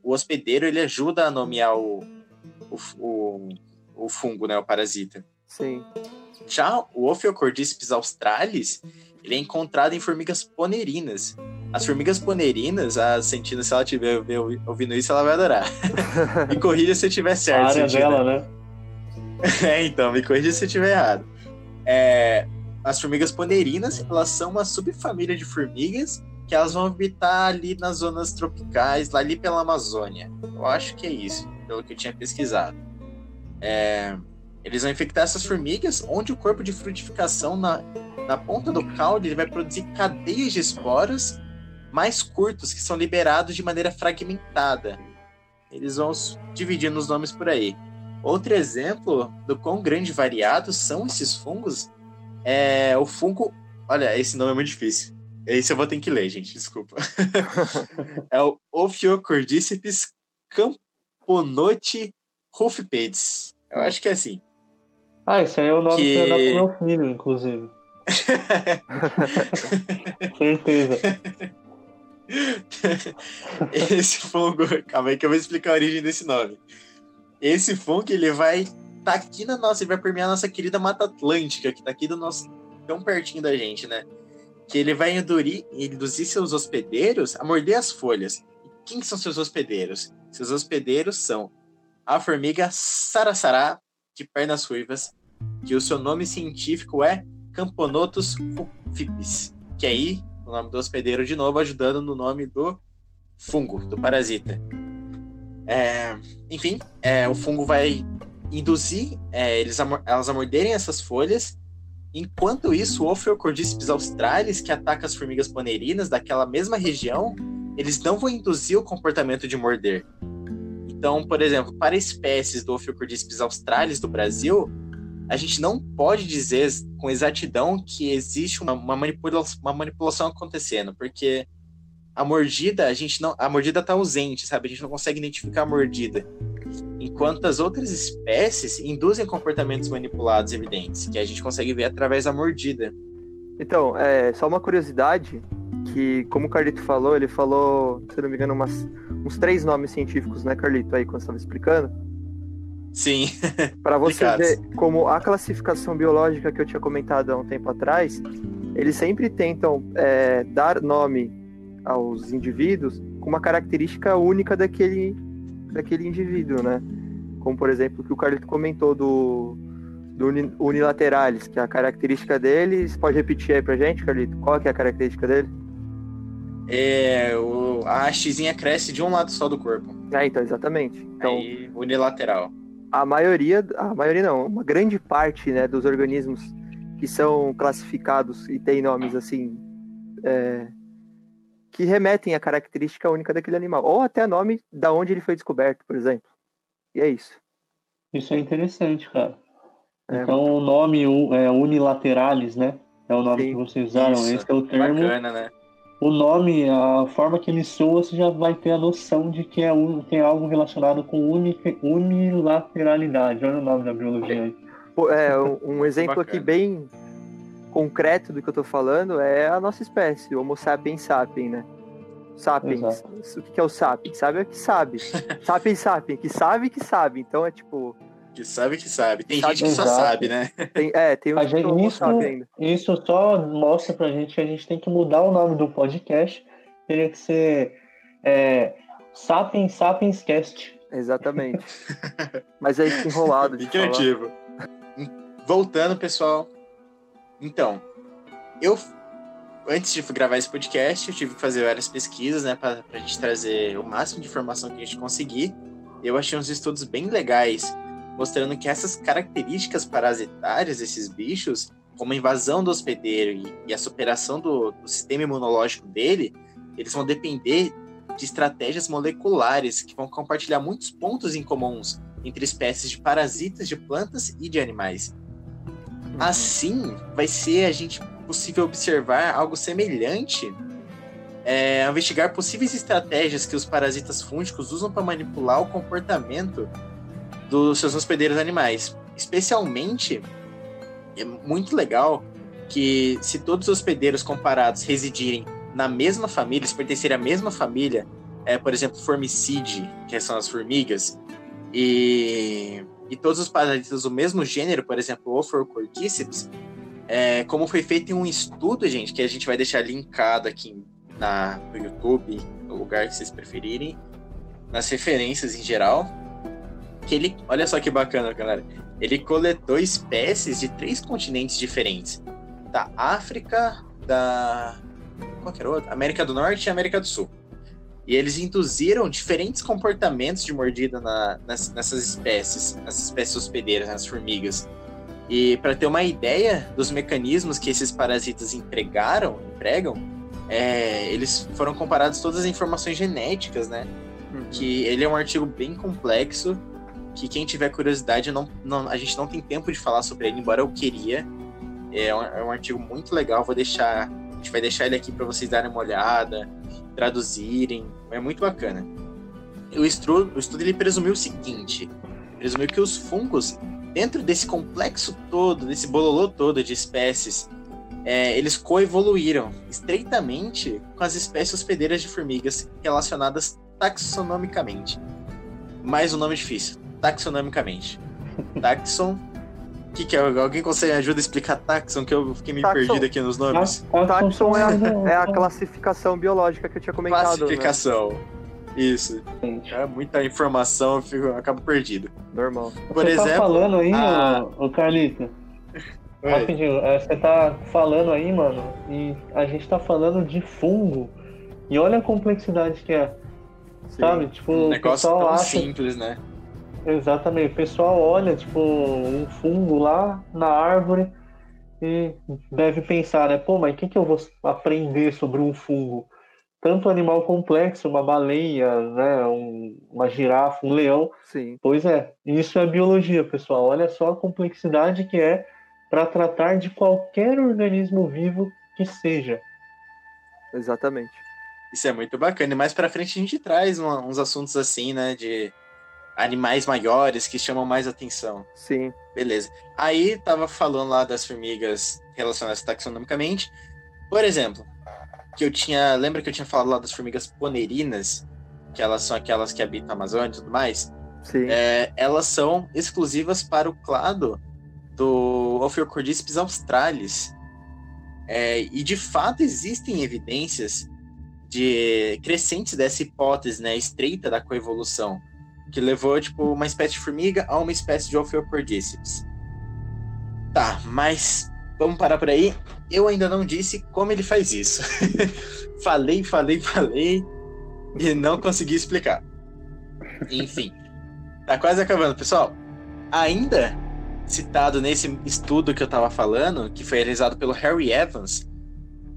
o hospedeiro, ele ajuda a nomear o, o, o, o fungo, né, o parasita. Sim. Já o Ophiocordyceps australis, ele é encontrado em formigas ponerinas. As formigas ponerinas, a Sentina, se ela estiver ouvindo isso, ela vai adorar. me corrija se eu estiver certo. A área Sentina. dela, né? é, então, me corrija se eu estiver errado. É, as formigas ponerinas, elas são uma subfamília de formigas que elas vão habitar ali nas zonas tropicais, lá ali pela Amazônia. Eu acho que é isso, pelo que eu tinha pesquisado. É, eles vão infectar essas formigas, onde o corpo de frutificação na, na ponta do caule ele vai produzir cadeias de esporas mais curtos que são liberados de maneira fragmentada. Eles vão dividindo os nomes por aí. Outro exemplo do quão grande e variados são esses fungos é o fungo. Olha, esse nome é muito difícil. Esse eu vou ter que ler, gente, desculpa. é o Ophiocordyceps camponote rufipeds. Eu acho que é assim. Ah, esse aí é o nome que, Que- eu dar pro meu filho, inclusive. Certeza. Esse fungo, calma aí que eu vou explicar a origem desse nome. Esse fungo, ele vai tá aqui na nossa, ele vai permear a nossa querida Mata Atlântica, que tá aqui do nosso, tão pertinho da gente, né? Que ele vai induzir, induzir seus hospedeiros a morder as folhas. E quem são seus hospedeiros? Seus hospedeiros são a formiga Sarasará, de pernas ruivas, que o seu nome científico é Camponotus rufipes, que aí o nome do hospedeiro de novo, ajudando no nome do fungo, do parasita. É, enfim, é, o fungo vai induzir é, eles a, elas a morderem essas folhas. Enquanto isso, o Ophiocordyceps australis, que ataca as formigas ponerinas daquela mesma região, eles não vão induzir o comportamento de morder. Então, por exemplo, para espécies do Ophiocordyceps australis do Brasil, a gente não pode dizer com exatidão que existe uma, uma, manipula uma manipulação acontecendo, porque a mordida, a gente não. A mordida tá ausente, sabe? A gente não consegue identificar a mordida. Enquanto as outras espécies induzem comportamentos manipulados evidentes, que a gente consegue ver através da mordida. Então, é só uma curiosidade que, como o Carlito falou, ele falou, se não me engano, umas, uns três nomes científicos, né, Carlito, aí quando você estava explicando. Sim. Para você ver como a classificação biológica que eu tinha comentado há um tempo atrás, eles sempre tentam é, dar nome aos indivíduos com uma característica única daquele, daquele indivíduo, né? Como, por exemplo, o que o Carlito comentou do, do uni- unilateralis, que é a característica dele. Você pode repetir aí pra gente, Carlito? Qual é a característica dele? É, o, a hastezinha cresce de um lado só do corpo. Ah, então, exatamente. Então, Aí, unilateral. a maioria, a maioria não, uma grande parte né, dos organismos que são classificados e têm nomes assim é, que remetem à característica única daquele animal, ou até nome da onde ele foi descoberto, por exemplo. E é isso. Isso é interessante, cara. É. Então o nome é unilateralis, né? É o nome Sim. que vocês usaram. Isso. Esse é o termo. Bacana, né? O nome, a forma que ele soa, você já vai ter a noção de que é um, tem algo relacionado com uni- unilateralidade. Olha o nome da biologia aí. É, um, exemplo aqui bem concreto do que eu tô falando é a nossa espécie, o Homo sapiens sapiens, né? Sapiens. Exato. O que que é o sapiens? Sabe é que sabe. sapiens sapiens, que sabe que sabe. Então é tipo, Que sabe que sabe. Tem Sabe- gente que só Exato. sabe, né? tem, é, tem um gente- Homo isso- sapiens ainda. Isso só mostra pra gente que a gente tem que mudar o nome do podcast. Teria que ser é, Sapiens Sapiens Cast. Exatamente. Mas é isso enrolado de criativo. Voltando, pessoal. Então, eu antes de gravar esse podcast, eu tive que fazer várias pesquisas, né, pra, pra gente trazer o máximo de informação que a gente conseguir. Eu achei uns estudos bem legais, mostrando que essas características parasitárias desses bichos, como a invasão do hospedeiro e, e a superação do, do sistema imunológico dele, eles vão depender de estratégias moleculares que vão compartilhar muitos pontos em comuns entre espécies de parasitas de plantas e de animais. Assim, vai ser a gente possível observar algo semelhante é, investigar possíveis estratégias que os parasitas fúngicos usam para manipular o comportamento dos seus hospedeiros animais. Especialmente, é muito legal que se todos os hospedeiros comparados residirem na mesma família, se pertencerem à mesma família, é, por exemplo, Formicide, que são as formigas, e e todos os parasitas do mesmo gênero, por exemplo, o é, como foi feito um estudo, gente, que a gente vai deixar linkado aqui na, no YouTube, no lugar que vocês preferirem, nas referências em geral, que ele, olha só que bacana, galera, ele coletou espécies de três continentes diferentes, da África, da qual que era outra? América do Norte e América do Sul. E eles induziram diferentes comportamentos de mordida na, nas, nessas espécies, nessas espécies hospedeiras, nas formigas. E para ter uma ideia dos mecanismos que esses parasitas empregaram, empregam, é, eles foram comparados todas as informações genéticas, né? Uhum. Que ele é um artigo bem complexo, que quem tiver curiosidade, não, não, a gente não tem tempo de falar sobre ele, embora eu queria. É um, é um artigo muito legal, vou deixar, a gente vai deixar ele aqui para vocês darem uma olhada, traduzirem, é muito bacana. O estudo, o estudo ele presumiu o seguinte, presumiu que os fungos dentro desse complexo todo, desse bololô todo de espécies, é, eles coevoluíram estreitamente com as espécies hospedeiras de formigas relacionadas taxonomicamente. Mais um nome difícil, taxonomicamente. Taxon. O que, que é? Alguém consegue me ajuda a explicar taxon? Que eu fiquei meio Taxon. perdido aqui nos nomes. Taxon é a, é a classificação biológica que eu tinha comentado. né? Isso. É muita informação, eu, fico, eu acabo perdido. Normal. Por você exemplo, tá falando aí, a- ô Carlito, Oi. rapidinho, é, você tá falando aí, mano, e a gente tá falando de fungo, e olha a complexidade que é, Sim. sabe? Tipo, Um o negócio pessoal tão acha... simples, né? Exatamente, o pessoal olha, tipo, um fungo lá na árvore e deve pensar, né? Pô, mas o que, que eu vou aprender sobre um fungo? Tanto animal complexo, uma baleia, né? Um- uma girafa, um leão. Sim. Pois é, isso é biologia, pessoal. Olha só a complexidade que é para tratar de qualquer organismo vivo que seja. Exatamente. Isso é muito bacana. E mais pra frente a gente traz uma- uns assuntos assim, né? De animais maiores que chamam mais atenção. Sim. Beleza. Aí tava falando lá das formigas relacionadas taxonomicamente. Por exemplo, que eu tinha. Lembra que eu tinha falado lá das formigas ponerinas? Que elas são aquelas que habitam a Amazônia e tudo mais? Sim. É, elas são exclusivas para o clado do Ophiocordyceps australis. É, e de fato existem evidências de crescentes dessa hipótese, né, estreita da coevolução, que levou tipo uma espécie de formiga a uma espécie de Ophiocordyceps. Tá, mas vamos parar por aí. Eu ainda não disse como ele faz isso. falei, falei, falei e não consegui explicar. Enfim, tá quase acabando, pessoal. Ainda citado nesse estudo que eu tava falando, que foi realizado pelo Harry Evans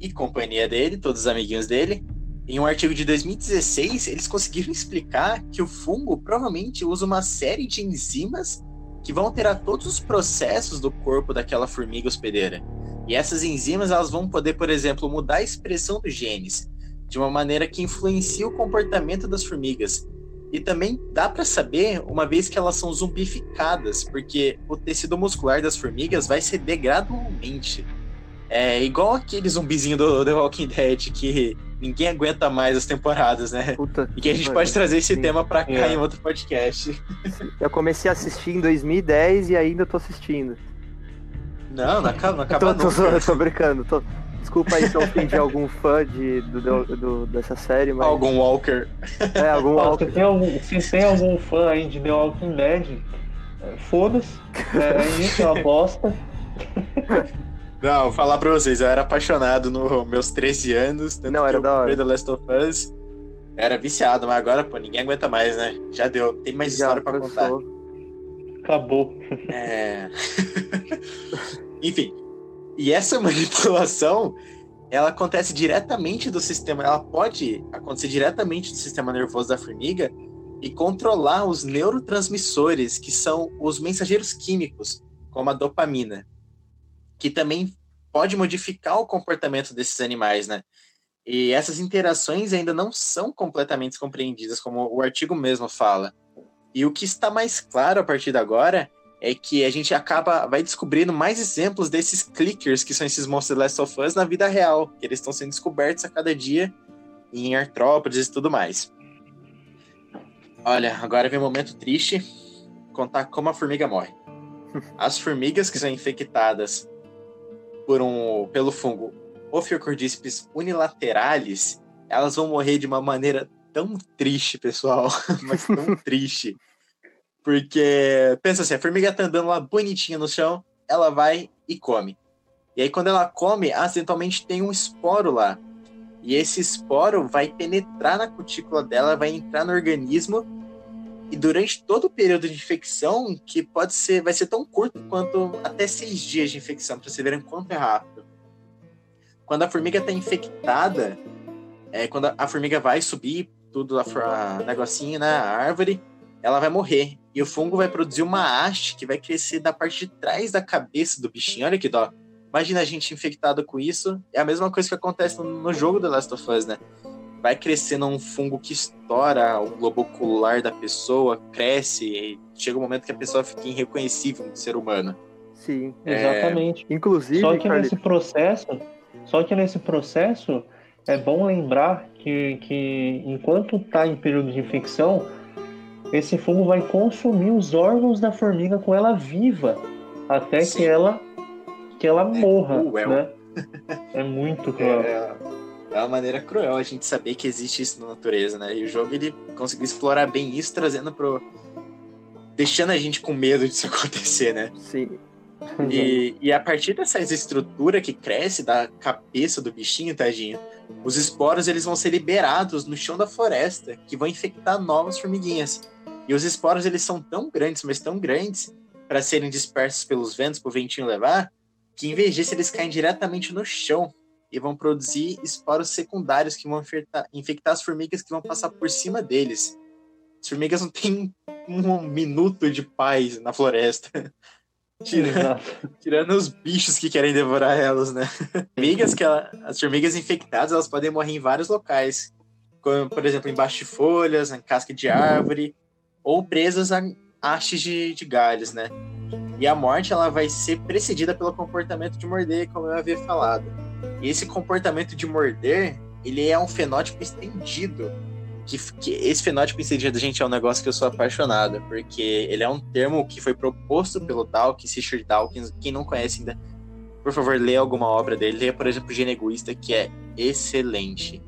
e companhia dele, todos os amiguinhos dele, em um artigo de 2016, eles conseguiram explicar que o fungo provavelmente usa uma série de enzimas que vão alterar todos os processos do corpo daquela formiga hospedeira. E essas enzimas elas vão poder, por exemplo, mudar a expressão dos genes de uma maneira que influencia o comportamento das formigas. E também dá para saber, uma vez que elas são zumbificadas, porque o tecido muscular das formigas vai ceder gradualmente. É igual aquele zumbizinho do The Walking Dead que ninguém aguenta mais as temporadas, né? Puta. E que a gente pode trazer esse sim. tema pra cá É. em outro podcast. Eu comecei a assistir em 2010 e ainda tô assistindo. Não, não acaba, não Eu acaba tô, tô, tô brincando. tô- Desculpa aí se eu ofendi algum fã de, do, do- do- dessa série, mas. Algum Walker. É, algum Ó, álcool. se, tem algum, se tem algum fã aí de The Walking Dead, é, foda-se. É, é isso, é uma bosta. Não, vou falar pra vocês, eu era apaixonado nos meus 13 anos. tanto Não, que era eu da hora. The Last of Us. Era viciado, mas agora, pô, ninguém aguenta mais, né? Já deu, tem mais Já história pra contar. Acabou. É... Enfim, e essa manipulação, ela acontece diretamente do sistema, ela pode acontecer diretamente do sistema nervoso da formiga e controlar os neurotransmissores, que são os mensageiros químicos, como a dopamina, que também pode modificar o comportamento desses animais, né? E essas interações ainda não são completamente compreendidas, como o artigo mesmo fala. E o que está mais claro a partir de agora é que a gente acaba vai descobrindo mais exemplos desses clickers que são esses monstros de Last of Us na vida real, que eles estão sendo descobertos a cada dia em artrópodes e tudo mais. Olha, agora vem um momento triste. contar como a formiga morre. As formigas que são infectadas por um, pelo fungo Ophiocordyceps unilateralis, elas vão morrer de uma maneira tão triste, pessoal, mas tão triste. Porque, pensa assim, a formiga tá andando lá bonitinha no chão, ela vai e come. E aí, quando ela come, acidentalmente tem um esporo lá. E esse esporo vai penetrar na cutícula dela, vai entrar no organismo. E durante todo o período de infecção, que pode ser, vai ser tão curto quanto até seis dias de infecção, para vocês verem quanto é rápido. Quando a formiga está infectada, é quando a formiga vai subir tudo a, a negocinho na né, árvore, ela vai morrer. E o fungo vai produzir uma haste que vai crescer da parte de trás da cabeça do bichinho. Olha que dó. Imagina a gente infectado com isso. É a mesma coisa que acontece no, jogo The Last of Us, né? Vai crescendo um fungo que estoura o globo ocular da pessoa, cresce, e chega um momento que a pessoa fica irreconhecível no ser humano. Sim, é... exatamente. Inclusive. Só que nesse processo, só que nesse processo é bom lembrar que, que enquanto está em período de infecção, esse fungo vai consumir os órgãos da formiga com ela viva até Sim. que ela que ela é morra, cruel. né? É muito cruel. É, é uma maneira cruel a gente saber que existe isso na natureza, né? E o jogo ele conseguiu explorar bem isso, trazendo pro. deixando a gente com medo disso acontecer, né? Sim. E, e a partir dessa estrutura que cresce da cabeça do bichinho, tadinho, os esporos eles vão ser liberados no chão da floresta, que vão infectar novas formiguinhas. E os esporos eles são tão grandes, mas tão grandes, para serem dispersos pelos ventos, para o ventinho levar, que em vez disso eles caem diretamente no chão e vão produzir esporos secundários que vão infectar, infectar as formigas que vão passar por cima deles. As formigas não têm um minuto de paz na floresta. Tirando, tirando os bichos que querem devorar elas, né? Formigas que ela, as formigas infectadas elas podem morrer em vários locais, como por exemplo embaixo de folhas, em casca de árvore, ou presas a hastes de, de galhos, né? E a morte ela vai ser precedida pelo comportamento de morder, como eu havia falado. E esse comportamento de morder, ele é um fenótipo estendido. Que, que esse fenótipo estendido, gente, é um negócio que eu sou apaixonado, porque ele é um termo que foi proposto pelo Dawkins, Richard Dawkins. Quem não conhece ainda, por favor, leia alguma obra dele. Leia, por exemplo, Geneguista, que é excelente.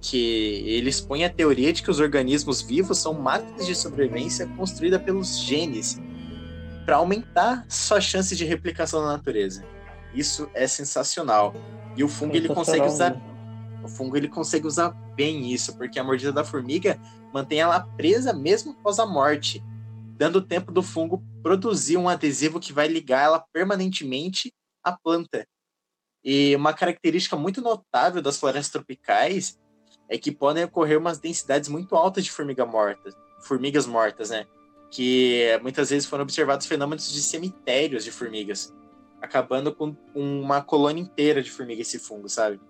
Que ele expõe a teoria de que os organismos vivos são máquinas de sobrevivência construídas pelos genes para aumentar sua chance de replicação na natureza. Isso é sensacional. E o fungo ele consegue usar né? o fungo ele consegue usar bem isso, porque a mordida da formiga mantém ela presa mesmo após a morte, dando tempo do fungo produzir um adesivo que vai ligar ela permanentemente à planta. E uma característica muito notável das florestas tropicais é que podem ocorrer umas densidades muito altas de formiga morta, formigas mortas, né? que muitas vezes foram observados fenômenos de cemitérios de formigas, acabando com uma colônia inteira de formigas esse fungo, sabe?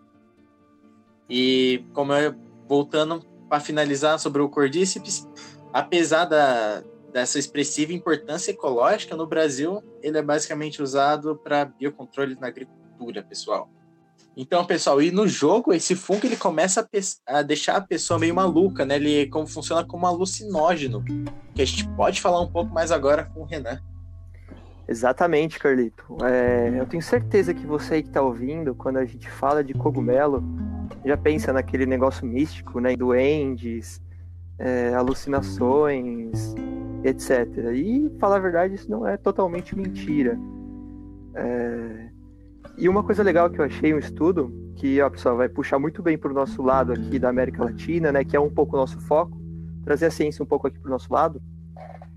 E como eu, voltando para finalizar sobre o cordíceps, apesar da, dessa expressiva importância ecológica no Brasil, ele é basicamente usado para biocontrole na agricultura, pessoal. Então, pessoal, e no jogo, esse fungo ele começa a, a, deixar a pessoa meio maluca, né? Ele como, funciona como alucinógeno, que a gente pode falar um pouco mais agora com o Renan. Exatamente, Carlito. É, eu tenho certeza que você aí que está ouvindo, quando a gente fala de cogumelo, já pensa naquele negócio místico, né? Duendes, é, alucinações, etc. E, falar a verdade, isso não é totalmente mentira. É, e uma coisa legal que eu achei um estudo, que ó, pessoal, vai puxar muito bem para o nosso lado aqui da América Latina, né, que é um pouco o nosso foco, trazer a ciência um pouco aqui para o nosso lado,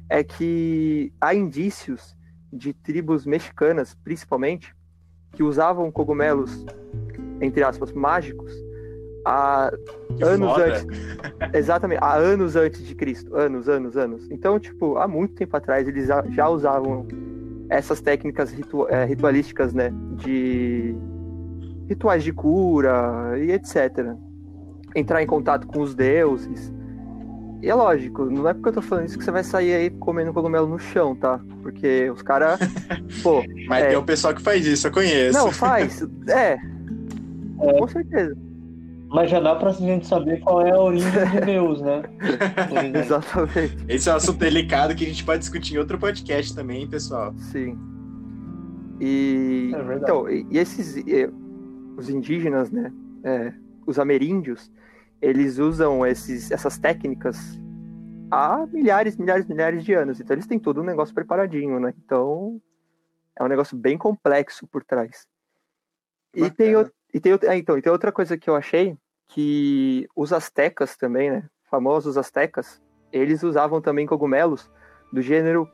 é que há indícios de tribos mexicanas, principalmente, que usavam cogumelos, entre aspas, mágicos, há que anos foda. antes. Exatamente, há anos antes de Cristo. Anos, anos, anos. Então, tipo, há muito tempo atrás eles já usavam essas técnicas ritu é, ritualísticas, né? De rituais de cura e etc. Entrar em contato com os deuses. E é lógico, não é porque eu tô falando isso que você vai sair aí comendo cogumelo no chão, tá? Porque os caras. pô. Mas é... tem um pessoal que faz isso, eu conheço. Não, faz. É. é. Com certeza. Mas já dá pra gente saber qual é a origem de Deus, né? Exatamente. Esse é um assunto delicado que a gente pode discutir em outro podcast também, hein, pessoal. Sim. E É verdade. então, e, e esses e, os indígenas, né, é, os ameríndios, eles usam esses, essas técnicas há milhares, milhares, milhares de anos. Então eles têm todo um negócio preparadinho, né? Então é um negócio bem complexo por trás. E tem, o- e, tem, outra- é, então, e tem outra coisa que eu achei que os astecas também, né? Famosos astecas, eles usavam também cogumelos do gênero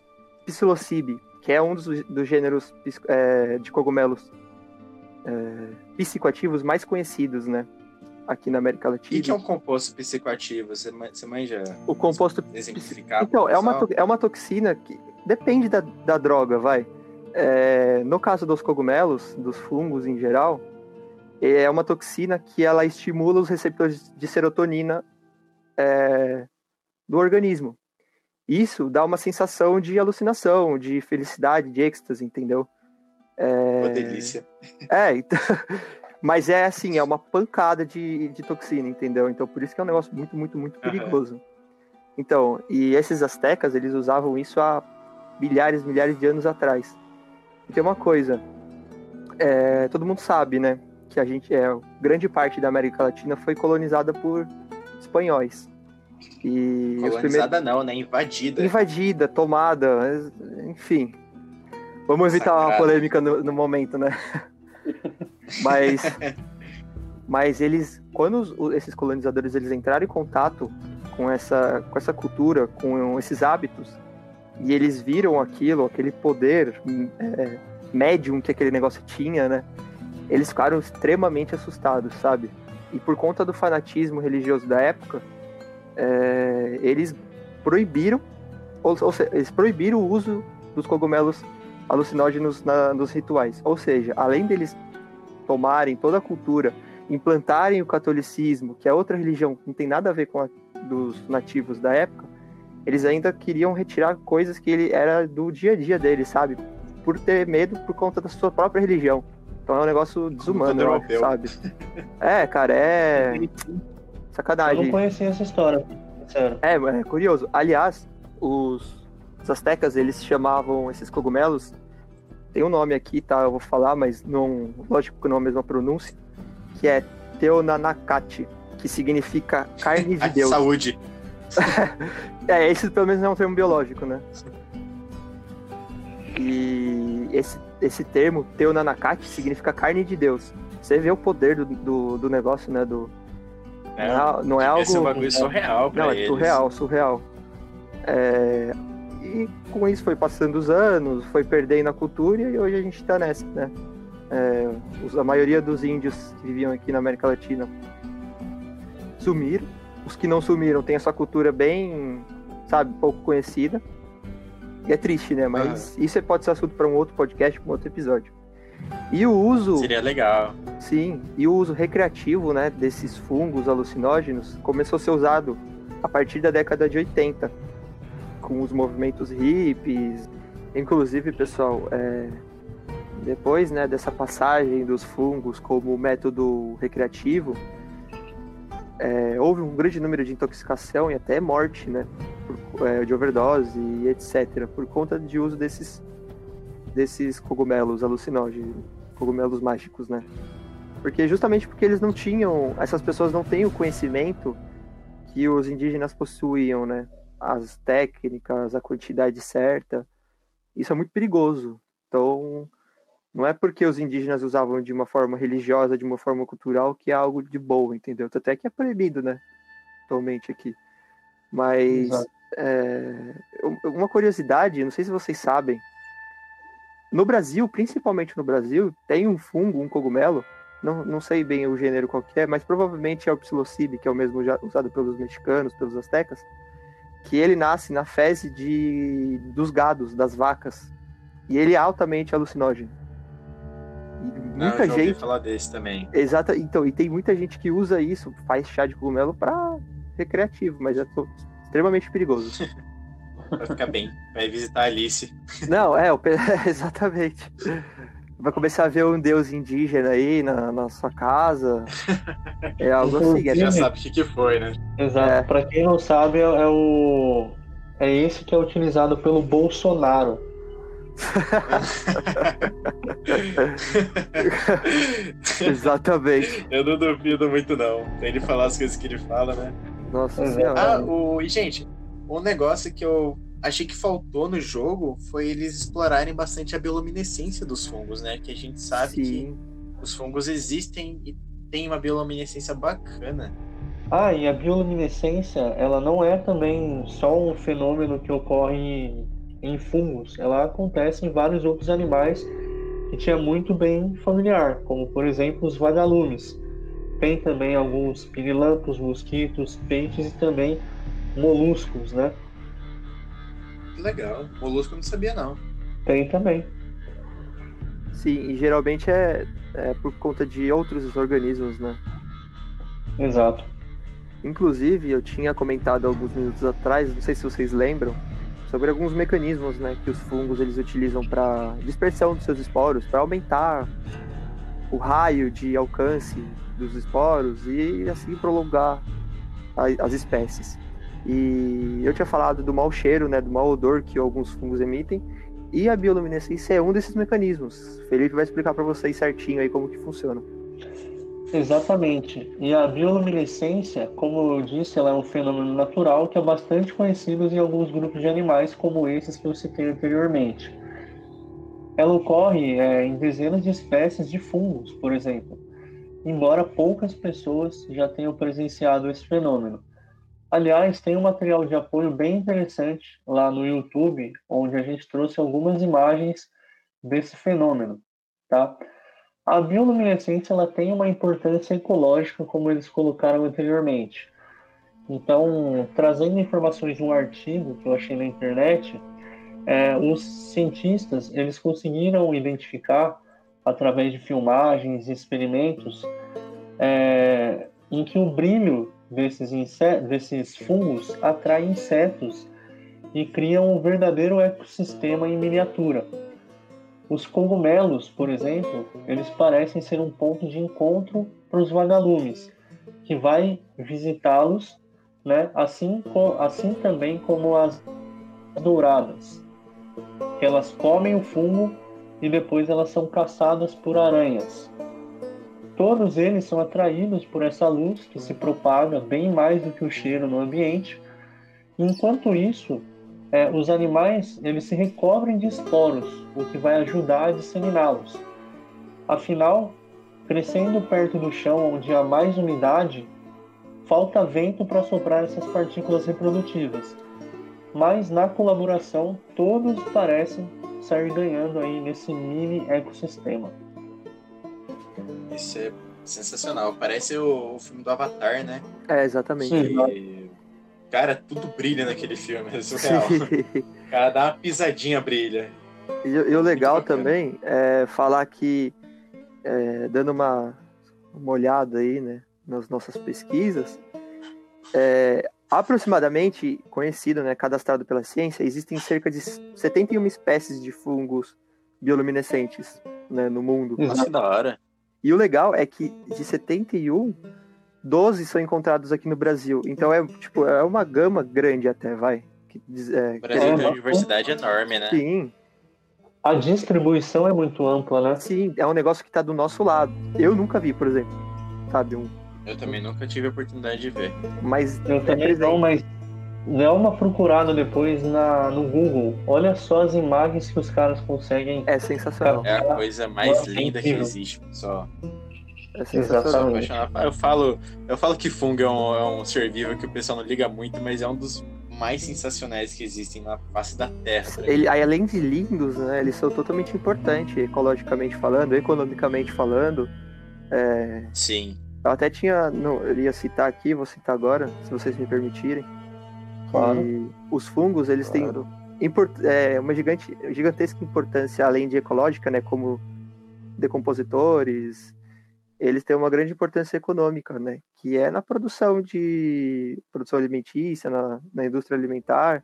Psilocybe, que é um dos, dos gêneros é, de cogumelos é, psicoativos mais conhecidos, né? Aqui na América O Latina. que, que é um composto psicoativo? Você, você manja O composto exemplificar? Então, é uma, é uma toxina que depende da, da droga, vai. É, no caso dos cogumelos, dos fungos em geral, é uma toxina que ela estimula os receptores de serotonina é, do organismo. Isso dá uma sensação de alucinação, de felicidade, de êxtase, entendeu? Uma delícia. É, então, mas é assim, é uma pancada de, de toxina, entendeu? Então por isso que é um negócio muito, muito, muito perigoso. Então, e esses astecas, eles usavam isso há milhares, milhares de anos atrás. E tem uma coisa, é, todo mundo sabe, né, que a gente, é, grande parte da América Latina foi colonizada por espanhóis. E os primeiros Colonizada não, né? Invadida. invadida, tomada, enfim. Vamos evitar uma Massacrada. polêmica no, no momento, né? mas, mas eles, quando os- esses colonizadores eles entraram em contato com essa, com essa cultura, com esses hábitos, e eles viram aquilo, aquele poder é, médium que aquele negócio tinha, né? Eles ficaram extremamente assustados, sabe? E por conta do fanatismo religioso da época, é, eles proibiram, ou, ou seja, eles proibiram o uso dos cogumelos alucinógenos na- nos rituais. Ou seja, além deles tomarem toda a cultura, implantarem o catolicismo, que é outra religião que não tem nada a ver com a dos nativos da época, eles ainda queriam retirar coisas que ele era do dia a dia deles, sabe? Por ter medo por conta da sua própria religião. Então é um negócio desumano, eu acho, sabe? É, cara, é Eu sacanagem. não conhecia essa história, sério. É, é curioso. Aliás, os, os astecas, eles chamavam esses cogumelos. Tem um nome aqui, tá? Eu vou falar, mas não. Lógico que não é a mesma pronúncia. Que é Teonanacate, que significa carne de Deus. Saúde. É, esse pelo menos é um termo biológico, né? E esse, esse termo, Teonanacate, significa carne de Deus. Você vê o poder do, do, do negócio, né? Do, não é, não é Esse é um algo. bagulho surreal pra Não, eles. é surreal, surreal. É, E com isso foi passando os anos, foi perdendo a cultura e hoje a gente tá nessa, né? É, a maioria dos índios que viviam aqui na América Latina sumiram. Os que não sumiram têm a sua cultura bem, sabe, pouco conhecida. E é triste, né? Mas isso pode ser assunto para um outro podcast, para um outro episódio. E o uso. Seria legal. Sim, e o uso recreativo né, desses fungos alucinógenos começou a ser usado a partir da década de 80, com os movimentos hippies. Inclusive, pessoal, é, depois né, dessa passagem dos fungos como método recreativo, é, houve um grande número de intoxicação e até morte né, por- é, de overdose e etc., por conta de uso desses, desses cogumelos alucinógenos, cogumelos mágicos, né? Porque justamente porque eles não tinham, essas pessoas não têm o conhecimento que os indígenas possuíam, né? As técnicas, a quantidade certa. Isso é muito perigoso. Então, não é porque os indígenas usavam de uma forma religiosa, de uma forma cultural, que é algo de boa, entendeu? Até que é proibido, né? Atualmente aqui. Mas é, uma curiosidade, não sei se vocês sabem, no Brasil, principalmente no Brasil, tem um fungo, um cogumelo, não, não sei bem o gênero qual que é, mas provavelmente é o psilocybe, que é o mesmo usado pelos mexicanos, pelos astecas, que ele nasce na fezes de, dos gados, das vacas, e ele é altamente alucinógeno. E Não, muita ouvi gente, falar desse também. exata, então, e tem muita gente que usa isso, faz chá de cogumelo para recreativo, mas é extremamente perigoso. Vai ficar bem. Vai visitar a Alice. Não, é, o exatamente. Vai começar a ver um deus indígena aí na, na sua casa. É algo assim, é, Já sabe o que, que foi, né? Exato. É. Pra quem não sabe, é, é o. É esse que é utilizado pelo Bolsonaro. exatamente. Eu não duvido muito, não. Ele falar as coisas que ele fala, né? Nossa Exato. senhora. Ah, o... e, gente, um negócio que eu achei que faltou no jogo foi eles explorarem bastante a bioluminescência dos fungos, né? Que a gente sabe que Sim. os fungos existem e tem uma bioluminescência bacana. Ah, e a bioluminescência, ela não é também só um fenômeno que ocorre em fungos. Ela acontece em vários outros animais que tinha muito bem familiar, como por exemplo os vagalumes. Tem também alguns pirilampos, mosquitos, peixes e também moluscos, né? Que legal. Molusco eu não sabia, não. Tem também. Sim, e geralmente é, é por conta de outros organismos, né? Exato. Inclusive, eu tinha comentado alguns minutos atrás, não sei se vocês lembram, sobre alguns mecanismos, né, que os fungos eles utilizam para dispersão dos seus esporos, para aumentar o raio de alcance dos esporos e assim prolongar a- as espécies. E eu tinha falado do mau cheiro, né, do mau odor que alguns fungos emitem, e a bioluminescência é um desses mecanismos. Felipe vai explicar para vocês certinho aí como que funciona. Exatamente. E a bioluminescência, como eu disse, ela é um fenômeno natural que é bastante conhecido em alguns grupos de animais, como esses que eu citei anteriormente. Ela ocorre é, em dezenas de espécies de fungos, por exemplo, embora poucas pessoas já tenham presenciado esse fenômeno. Aliás, tem um material de apoio bem interessante lá no YouTube, onde a gente trouxe algumas imagens desse fenômeno, tá? A bioluminescência ela tem uma importância ecológica, como eles colocaram anteriormente. Então, trazendo informações de um artigo que eu achei na internet, é, os cientistas eles conseguiram identificar através de filmagens e experimentos é, em que o brilho desses, desses fungos atrai insetos e criam um verdadeiro ecossistema em miniatura. Os cogumelos, por exemplo, eles parecem ser um ponto de encontro para os vagalumes, que vai visitá-los, né? Assim, assim também como as douradas, elas comem o fungo e depois elas são caçadas por aranhas. Todos eles são atraídos por essa luz que se propaga bem mais do que o cheiro no ambiente. Enquanto isso, é, os animais eles se recobrem de esporos, o que vai ajudar a disseminá-los. Afinal, crescendo perto do chão onde há mais umidade, falta vento para soprar essas partículas reprodutivas. Mas na colaboração, todos parecem sair ganhando aí nesse mini ecossistema. Isso é sensacional. Parece o, o filme do Avatar, né? É, exatamente. E, cara, tudo brilha naquele filme, é surreal. O cara dá uma pisadinha, brilha. E, e o legal também é falar que, é, dando uma, uma olhada aí, né, nas nossas pesquisas, é, aproximadamente conhecido, né, cadastrado pela ciência, existem cerca de 71 espécies de fungos bioluminescentes né, no mundo. Nossa, que da hora. E o legal é que de 71, 12 são encontrados aqui no Brasil. Então é tipo é uma gama grande até, vai. É, O Brasil tem Caramba. uma diversidade enorme, né? sim, A distribuição é muito ampla, né? sim, é um negócio que tá do nosso lado. Eu nunca vi, por exemplo, sabe, um, Eu também nunca tive a oportunidade de ver. mas Eu é também presente. não, mas dá uma procurada depois na, no Google. Olha só as imagens que os caras conseguem. É sensacional. É a coisa mais Nossa, linda que incrível. existe, pessoal. É sensacional. Exatamente. Eu falo, eu falo que fungo é um, é um ser vivo que o pessoal não liga muito, mas é um dos mais sensacionais que existem na face da Terra. Ele, aí, além de lindos, né, eles são totalmente importantes, ecologicamente falando, economicamente falando. É, Sim. eu até tinha, não, eu ia citar aqui, vou citar agora, se vocês me permitirem. Claro. que os fungos, eles Claro. têm import- é, uma gigante, gigantesca importância, além de ecológica, né, como decompositores, eles têm uma grande importância econômica, né, que é na produção de produção alimentícia, na, na indústria alimentar,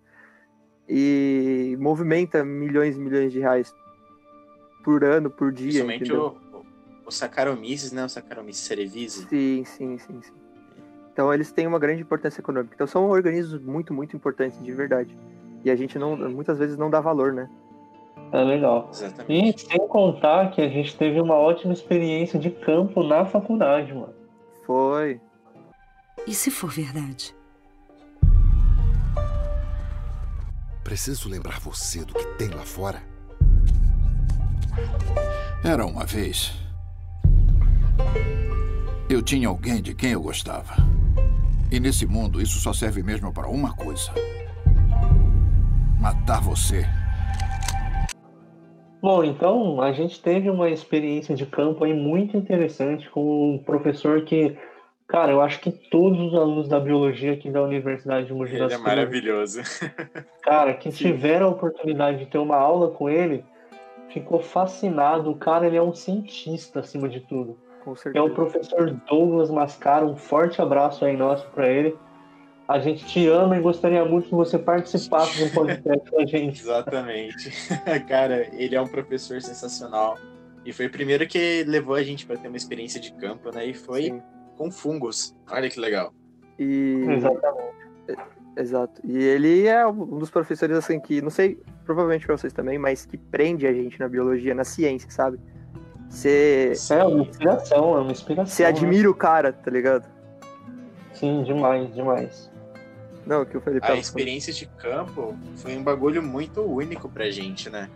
e movimenta milhões e milhões de reais por ano, por dia. Principalmente entendeu? o, o Saccharomyces, né? O Saccharomyces cerevisiae. Sim, sim, sim, sim. Então eles têm uma grande importância econômica. Então são organismos muito, muito importantes de verdade. E a gente não, muitas vezes não dá valor, né? É legal. Exatamente. E sem contar que a gente teve uma ótima experiência de campo na faculdade, mano. Foi. E se for verdade? Preciso lembrar você do que tem lá fora. Era uma vez. Eu tinha alguém de quem eu gostava. E nesse mundo isso só serve mesmo para uma coisa: matar você. Bom, então a gente teve uma experiência de campo aí muito interessante com um professor que, cara, eu acho que todos os alunos da biologia aqui da Universidade de Mogi Ele das é Cruzes, maravilhoso. cara, que tiveram a oportunidade de ter uma aula com ele, ficou fascinado. O cara, ele é um cientista acima de tudo. Com É certeza. o professor Douglas Mascara. Um forte abraço aí nosso para ele. A gente te ama e gostaria muito que você participasse de um podcast com a gente. Exatamente. Cara, ele é um professor sensacional. E foi o primeiro que levou a gente para ter uma experiência de campo, né? E foi Sim. com fungos. Olha que legal. E... Exatamente. Exato. E ele é um dos professores, assim, que, não sei, provavelmente pra vocês também, mas que prende a gente na biologia, na ciência, sabe? Você É uma inspiração, é uma inspiração. você né? admira o cara, tá ligado? Sim, demais, demais. Não, que eu falei A experiência de campo foi um bagulho muito único pra gente, né?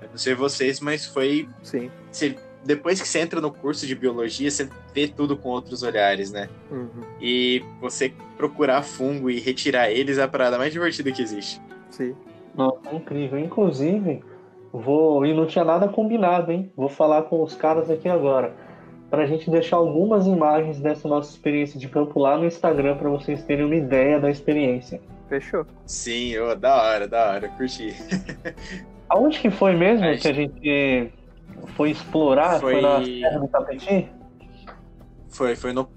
Eu não sei vocês, mas foi. Sim. você- depois que você entra no curso de biologia, você vê tudo com outros olhares, né? Uhum. E você procurar fungo e retirar eles é a parada mais divertida que existe. Sim. Nossa, é incrível. Inclusive, vou. E não tinha nada combinado, hein? Vou falar com os caras aqui agora. Pra gente deixar algumas imagens dessa nossa experiência de campo lá no Instagram pra vocês terem uma ideia da experiência. Fechou. Sim, ô, da hora, da hora, curti. Aonde que foi mesmo Aí- que a gente foi explorar? Foi, Foi- na Serra do Tapeti? Foi, foi no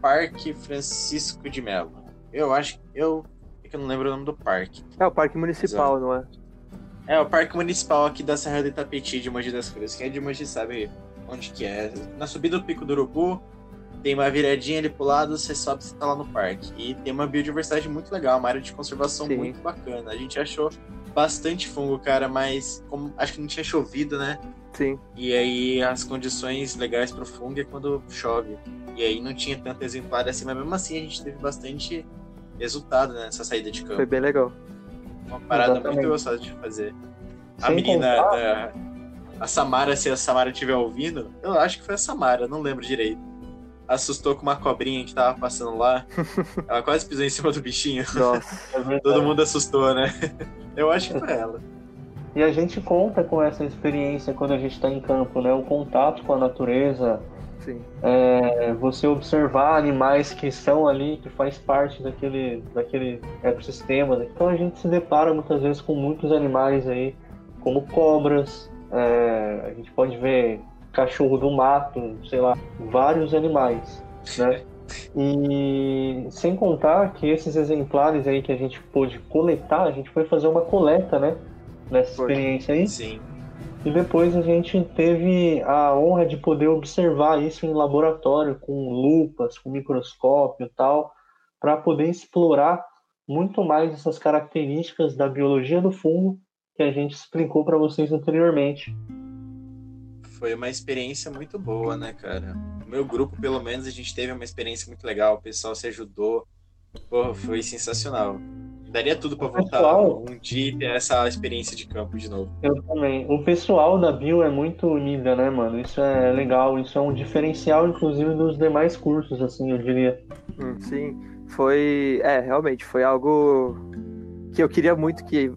Parque Francisco de Melo. Eu acho eu. É que eu não lembro o nome do parque. É o Parque Municipal, não é? É o Parque Municipal aqui da Serra do Itapetí, de Mogi das Cruzes. Quem é de Mogi sabe onde que é. Na subida do Pico do Urubu, tem uma viradinha ali pro lado, você sobe, você tá lá no parque. E tem uma biodiversidade muito legal, uma área de conservação Sim. muito bacana. A gente achou bastante fungo, cara, mas como acho que não tinha chovido, né? Sim. E aí as condições legais pro fungo é quando chove. E aí não tinha tanto exemplar assim, mas mesmo assim a gente teve bastante resultado né, nessa saída de campo. Foi bem legal. Uma parada Exatamente. muito gostosa de fazer. A Sem menina contar- da. A Samara, se a Samara estiver ouvindo, eu acho que foi a Samara, não lembro direito. Assustou com uma cobrinha que tava passando lá. Ela quase pisou em cima do bichinho. Nossa. É. Todo mundo assustou, né? Eu acho que foi ela. E a gente conta com essa experiência quando a gente está em campo, né? O contato com a natureza, Sim. é, você observar animais que estão ali, que faz parte daquele, daquele ecossistema. né? Então a gente se depara muitas vezes com muitos animais aí, como cobras, é, a gente pode ver cachorro do mato, sei lá, vários animais, né? E sem contar que esses exemplares aí que a gente pôde coletar, a gente foi fazer uma coleta, né? Nessa Foi. experiência aí. Sim. E depois a gente teve a honra de poder observar isso em laboratório, com lupas, com microscópio e tal, para poder explorar muito mais essas características da biologia do fungo que a gente explicou para vocês anteriormente. Foi uma experiência muito boa, né, cara? O meu grupo, pelo menos, a gente teve uma experiência muito legal. O pessoal se ajudou. Porra, foi sensacional. Daria tudo pra O voltar pessoal- um dia e ter essa experiência de campo de novo. Eu também. O pessoal da Bio é muito unida, né, mano? Isso é legal, isso é um diferencial, inclusive, dos demais cursos, assim, eu diria. Hum, sim. Foi. É, realmente, foi algo que eu queria muito que,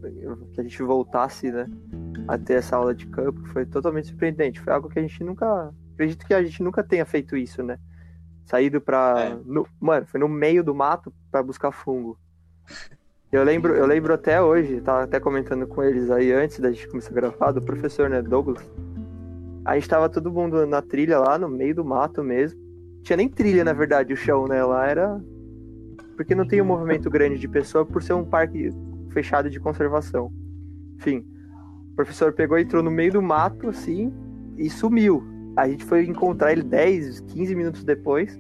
que a gente voltasse, né? A ter essa aula de campo. Foi totalmente surpreendente. Foi algo que a gente nunca. Acredito que a gente nunca tenha feito isso, né? Saído pra. É. no- mano, foi no meio do mato pra buscar fungo. Eu lembro, eu lembro até hoje, tava até comentando com eles aí antes da gente começar a gravar, do professor, né, Douglas. A gente tava todo mundo na trilha lá, no meio do mato mesmo. Tinha nem trilha, na verdade, o chão, né? Lá era. Porque não tem um movimento grande de pessoa por ser um parque fechado de conservação. Enfim, o professor pegou e entrou no meio do mato, assim, e sumiu. A gente foi encontrar ele 10, 15 minutos depois.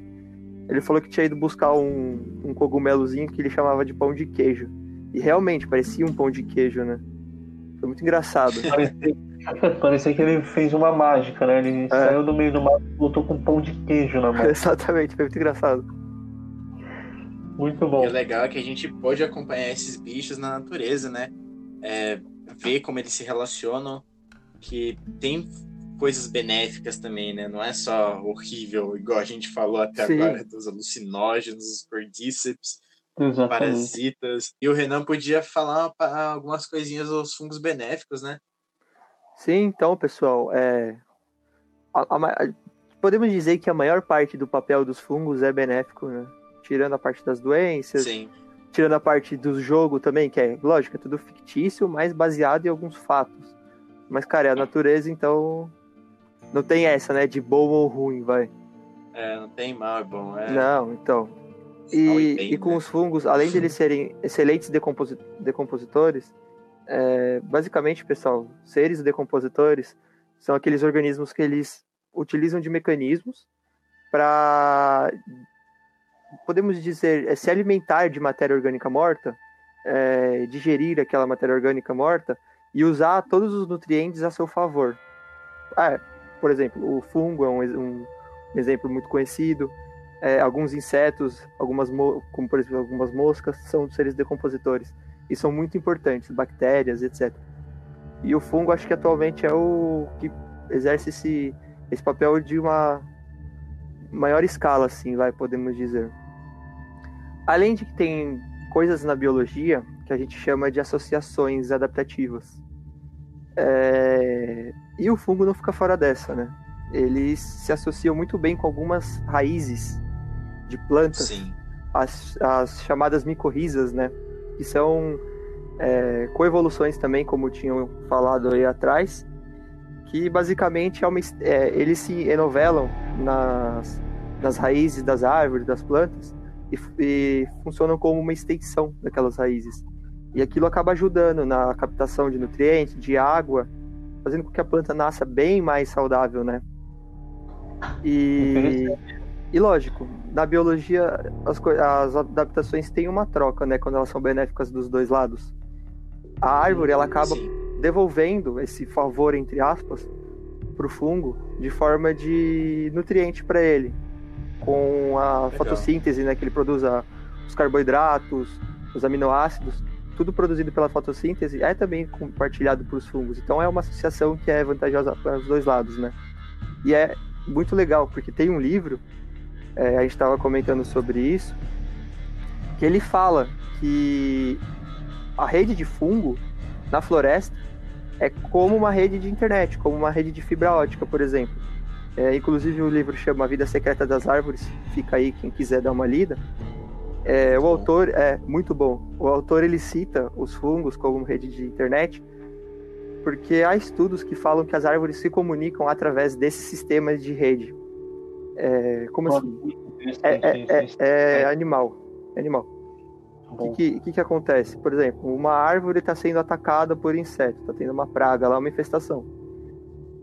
Ele falou que tinha ido buscar um, um cogumelozinho que ele chamava de pão de queijo. E realmente, parecia um pão de queijo, né? Foi muito engraçado. Parecia, parecia que ele fez uma mágica, né? Ele É. saiu do meio do mato e voltou com um pão de queijo na mão. Exatamente, foi muito engraçado. Muito E bom. o legal é que a gente pode acompanhar esses bichos na natureza, né? É, ver como eles se relacionam, que tem coisas benéficas também, né? Não é só horrível, igual a gente falou até Sim. agora, dos alucinógenos, os cordíceps, Exatamente. parasitas. E o Renan podia falar algumas coisinhas dos fungos benéficos, né? Sim, então, pessoal, é... a- a a- podemos dizer que a maior parte do papel dos fungos é benéfico, né? Tirando a parte das doenças, Sim. tirando a parte do jogo também, que é, lógico, é tudo fictício, mas baseado em alguns fatos. Mas, cara, é a natureza, então não tem essa, né, de bom ou ruim, vai. É, não tem mal, é bom. É... Não, então. E, bem, e com né? os fungos, além de eles serem excelentes decomposi- decompositores, é, basicamente, pessoal, seres decompositores são aqueles organismos que eles utilizam de mecanismos para, podemos dizer, é, se alimentar de matéria orgânica morta, é, digerir aquela matéria orgânica morta e usar todos os nutrientes a seu favor. Ah, por exemplo, o fungo é um, um exemplo muito conhecido. É, alguns insetos, algumas mo- como por exemplo algumas moscas, são seres decompositores e são muito importantes, bactérias, etc. E o fungo acho que atualmente é o que exerce esse, esse papel de uma maior escala, assim, vai, podemos dizer. Além de que tem coisas na biologia que a gente chama de associações adaptativas. É, E o fungo não fica fora dessa, né? Eles se associam muito bem com algumas raízes de plantas, Sim. as, as chamadas micorrizas, né? Que são é, coevoluções também, como tinham falado aí atrás, que basicamente é uma, é, eles se enovelam nas, nas raízes das árvores, das plantas, e, e funcionam como uma extensão daquelas raízes. E aquilo acaba ajudando na captação de nutrientes, de água, fazendo com que a planta nasça bem mais saudável, né? E, e lógico, na biologia as, as adaptações têm uma troca, né? Quando elas são benéficas dos dois lados. A árvore ela acaba Sim. devolvendo esse favor entre aspas para o fungo de forma de nutriente para ele, com a Legal. fotossíntese, né? Que ele produz a- os carboidratos, os aminoácidos, tudo produzido pela fotossíntese é também compartilhado para os fungos. Então é uma associação que é vantajosa para os dois lados, né? E é muito legal porque tem um livro é, a gente estava comentando sobre isso, que ele fala que a rede de fungo na floresta é como uma rede de internet, como uma rede de fibra ótica, por exemplo. É, inclusive o livro chama A Vida Secreta das Árvores, fica aí quem quiser dar uma lida. É, o autor é muito bom. O autor ele cita os fungos como rede de internet, porque há estudos que falam que as árvores se comunicam através desses sistemas de rede. É, como assim? É, é, é, é animal. É animal. O que, que, que acontece? Por exemplo, uma árvore está sendo atacada por inseto, está tendo uma praga lá, uma infestação.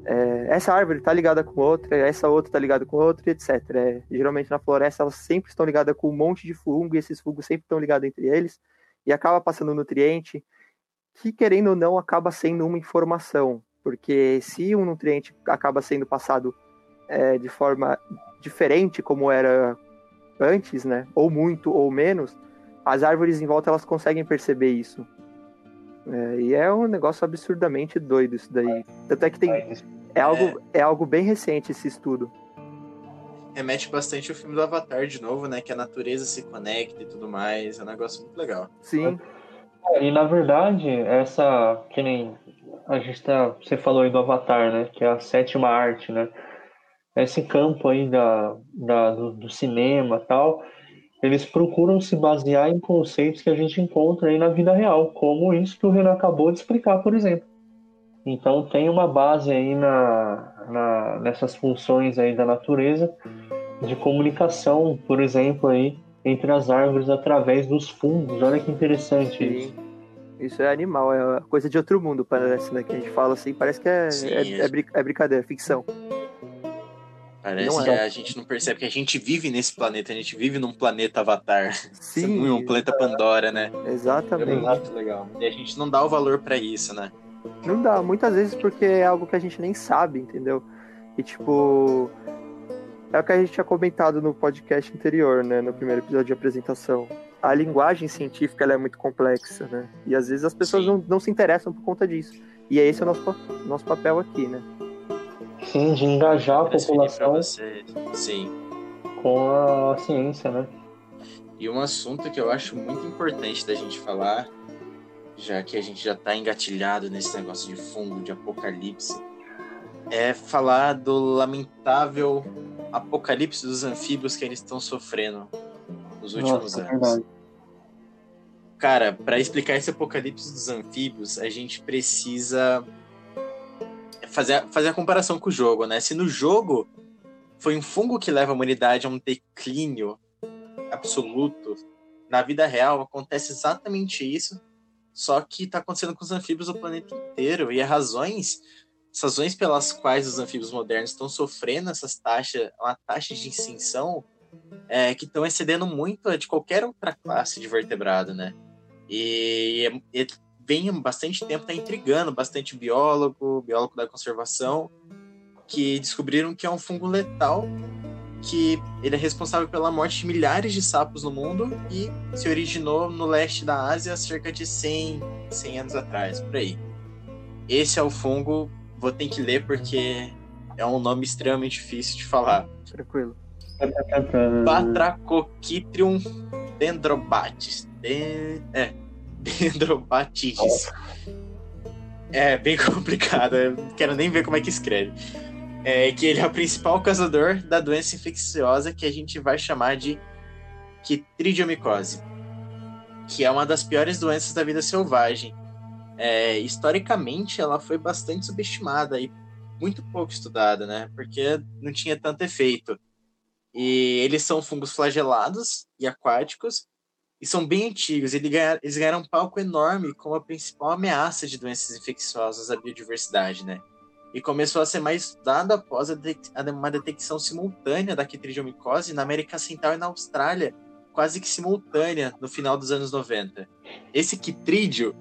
É, essa árvore está ligada com outra, essa outra está ligada com outra, etc. Geralmente na floresta elas sempre estão ligadas com um monte de fungo e esses fungos sempre estão ligados entre eles e acaba passando nutriente que, querendo ou não, acaba sendo uma informação. Porque se um nutriente acaba sendo passado é, de forma diferente como era antes, né? Ou muito ou menos, as árvores em volta elas conseguem perceber isso. É, e é um negócio absurdamente doido isso daí. Tanto é que tem. É algo, é algo bem recente esse estudo. Remete bastante ao filme do Avatar de novo, né? Que a natureza se conecta e tudo mais. É um negócio muito legal. Sim. É, E na verdade, essa. Que nem. A gente tá. Você falou aí do Avatar, né? Que é a sétima arte, né? Esse campo aí da, da, do, do cinema tal, eles procuram se basear em conceitos que a gente encontra aí na vida real, como isso que o Renan acabou de explicar, por exemplo. Então tem uma base aí na, na, nessas funções aí da natureza de comunicação, por exemplo, aí entre as árvores através dos fungos. Olha que interessante isso. Isso é animal, é coisa de outro mundo, parece, né? Que a gente fala assim, parece que é, Sim, é, é. é é brincadeira, é ficção. Parece Não que é. a gente não percebe que a gente vive nesse planeta, a gente vive num planeta Avatar. Sim, um planeta Pandora, né? É exatamente. muito legal. E a gente não dá o valor pra isso, né? Não dá, muitas vezes porque é algo que a gente nem sabe, entendeu? E tipo. É o que a gente tinha comentado no podcast anterior, né? No primeiro episódio de apresentação. A linguagem científica ela é muito complexa, né? E às vezes as pessoas Sim. não, não se interessam por conta disso. E esse é o nosso, nosso papel aqui, né? Sim, de engajar a população. Sim. com a ciência, né? E um assunto que eu acho muito importante da gente falar, já que a gente já tá engatilhado nesse negócio de fungo, de apocalipse, é falar do lamentável apocalipse dos anfíbios que eles estão sofrendo nos últimos Nossa, é anos. verdade. Cara, para explicar esse apocalipse dos anfíbios, a gente precisa fazer fazer a comparação com o jogo, né? Se no jogo foi um fungo que leva a humanidade a um declínio absoluto, na vida real acontece exatamente isso, só que tá acontecendo com os anfíbios do planeta inteiro e as razões, as razões pelas quais os anfíbios modernos estão sofrendo essas taxas, uma taxa de extinção é, que estão excedendo muito a de qualquer outra classe de vertebrado, né? E, e vem há bastante tempo, tá intrigando bastante biólogo, biólogo da conservação, que descobriram que é um fungo letal, que ele é responsável pela morte de milhares de sapos no mundo e se originou no leste da Ásia cerca de 100, 100 anos atrás, por aí. Esse é o fungo, vou ter que ler porque é um nome extremamente difícil de falar. Tranquilo. Batracochitrium dendrobatis. De... É, dendrobatidis. É bem complicado, eu quero nem ver como é que escreve. É que ele é o principal causador da doença infecciosa que a gente vai chamar de quitridiomicose, que é uma das piores doenças da vida selvagem. É, historicamente, ela foi bastante subestimada e muito pouco estudada, né? Porque não tinha tanto efeito. E eles são fungos flagelados e aquáticos e são bem antigos. Eles ganharam, um palco enorme como a principal ameaça de doenças infecciosas à biodiversidade, né? E começou a ser mais estudado após uma detecção simultânea da quitridiomicose na América Central e na Austrália, quase que simultânea no final dos anos 90. Esse quitrídeo,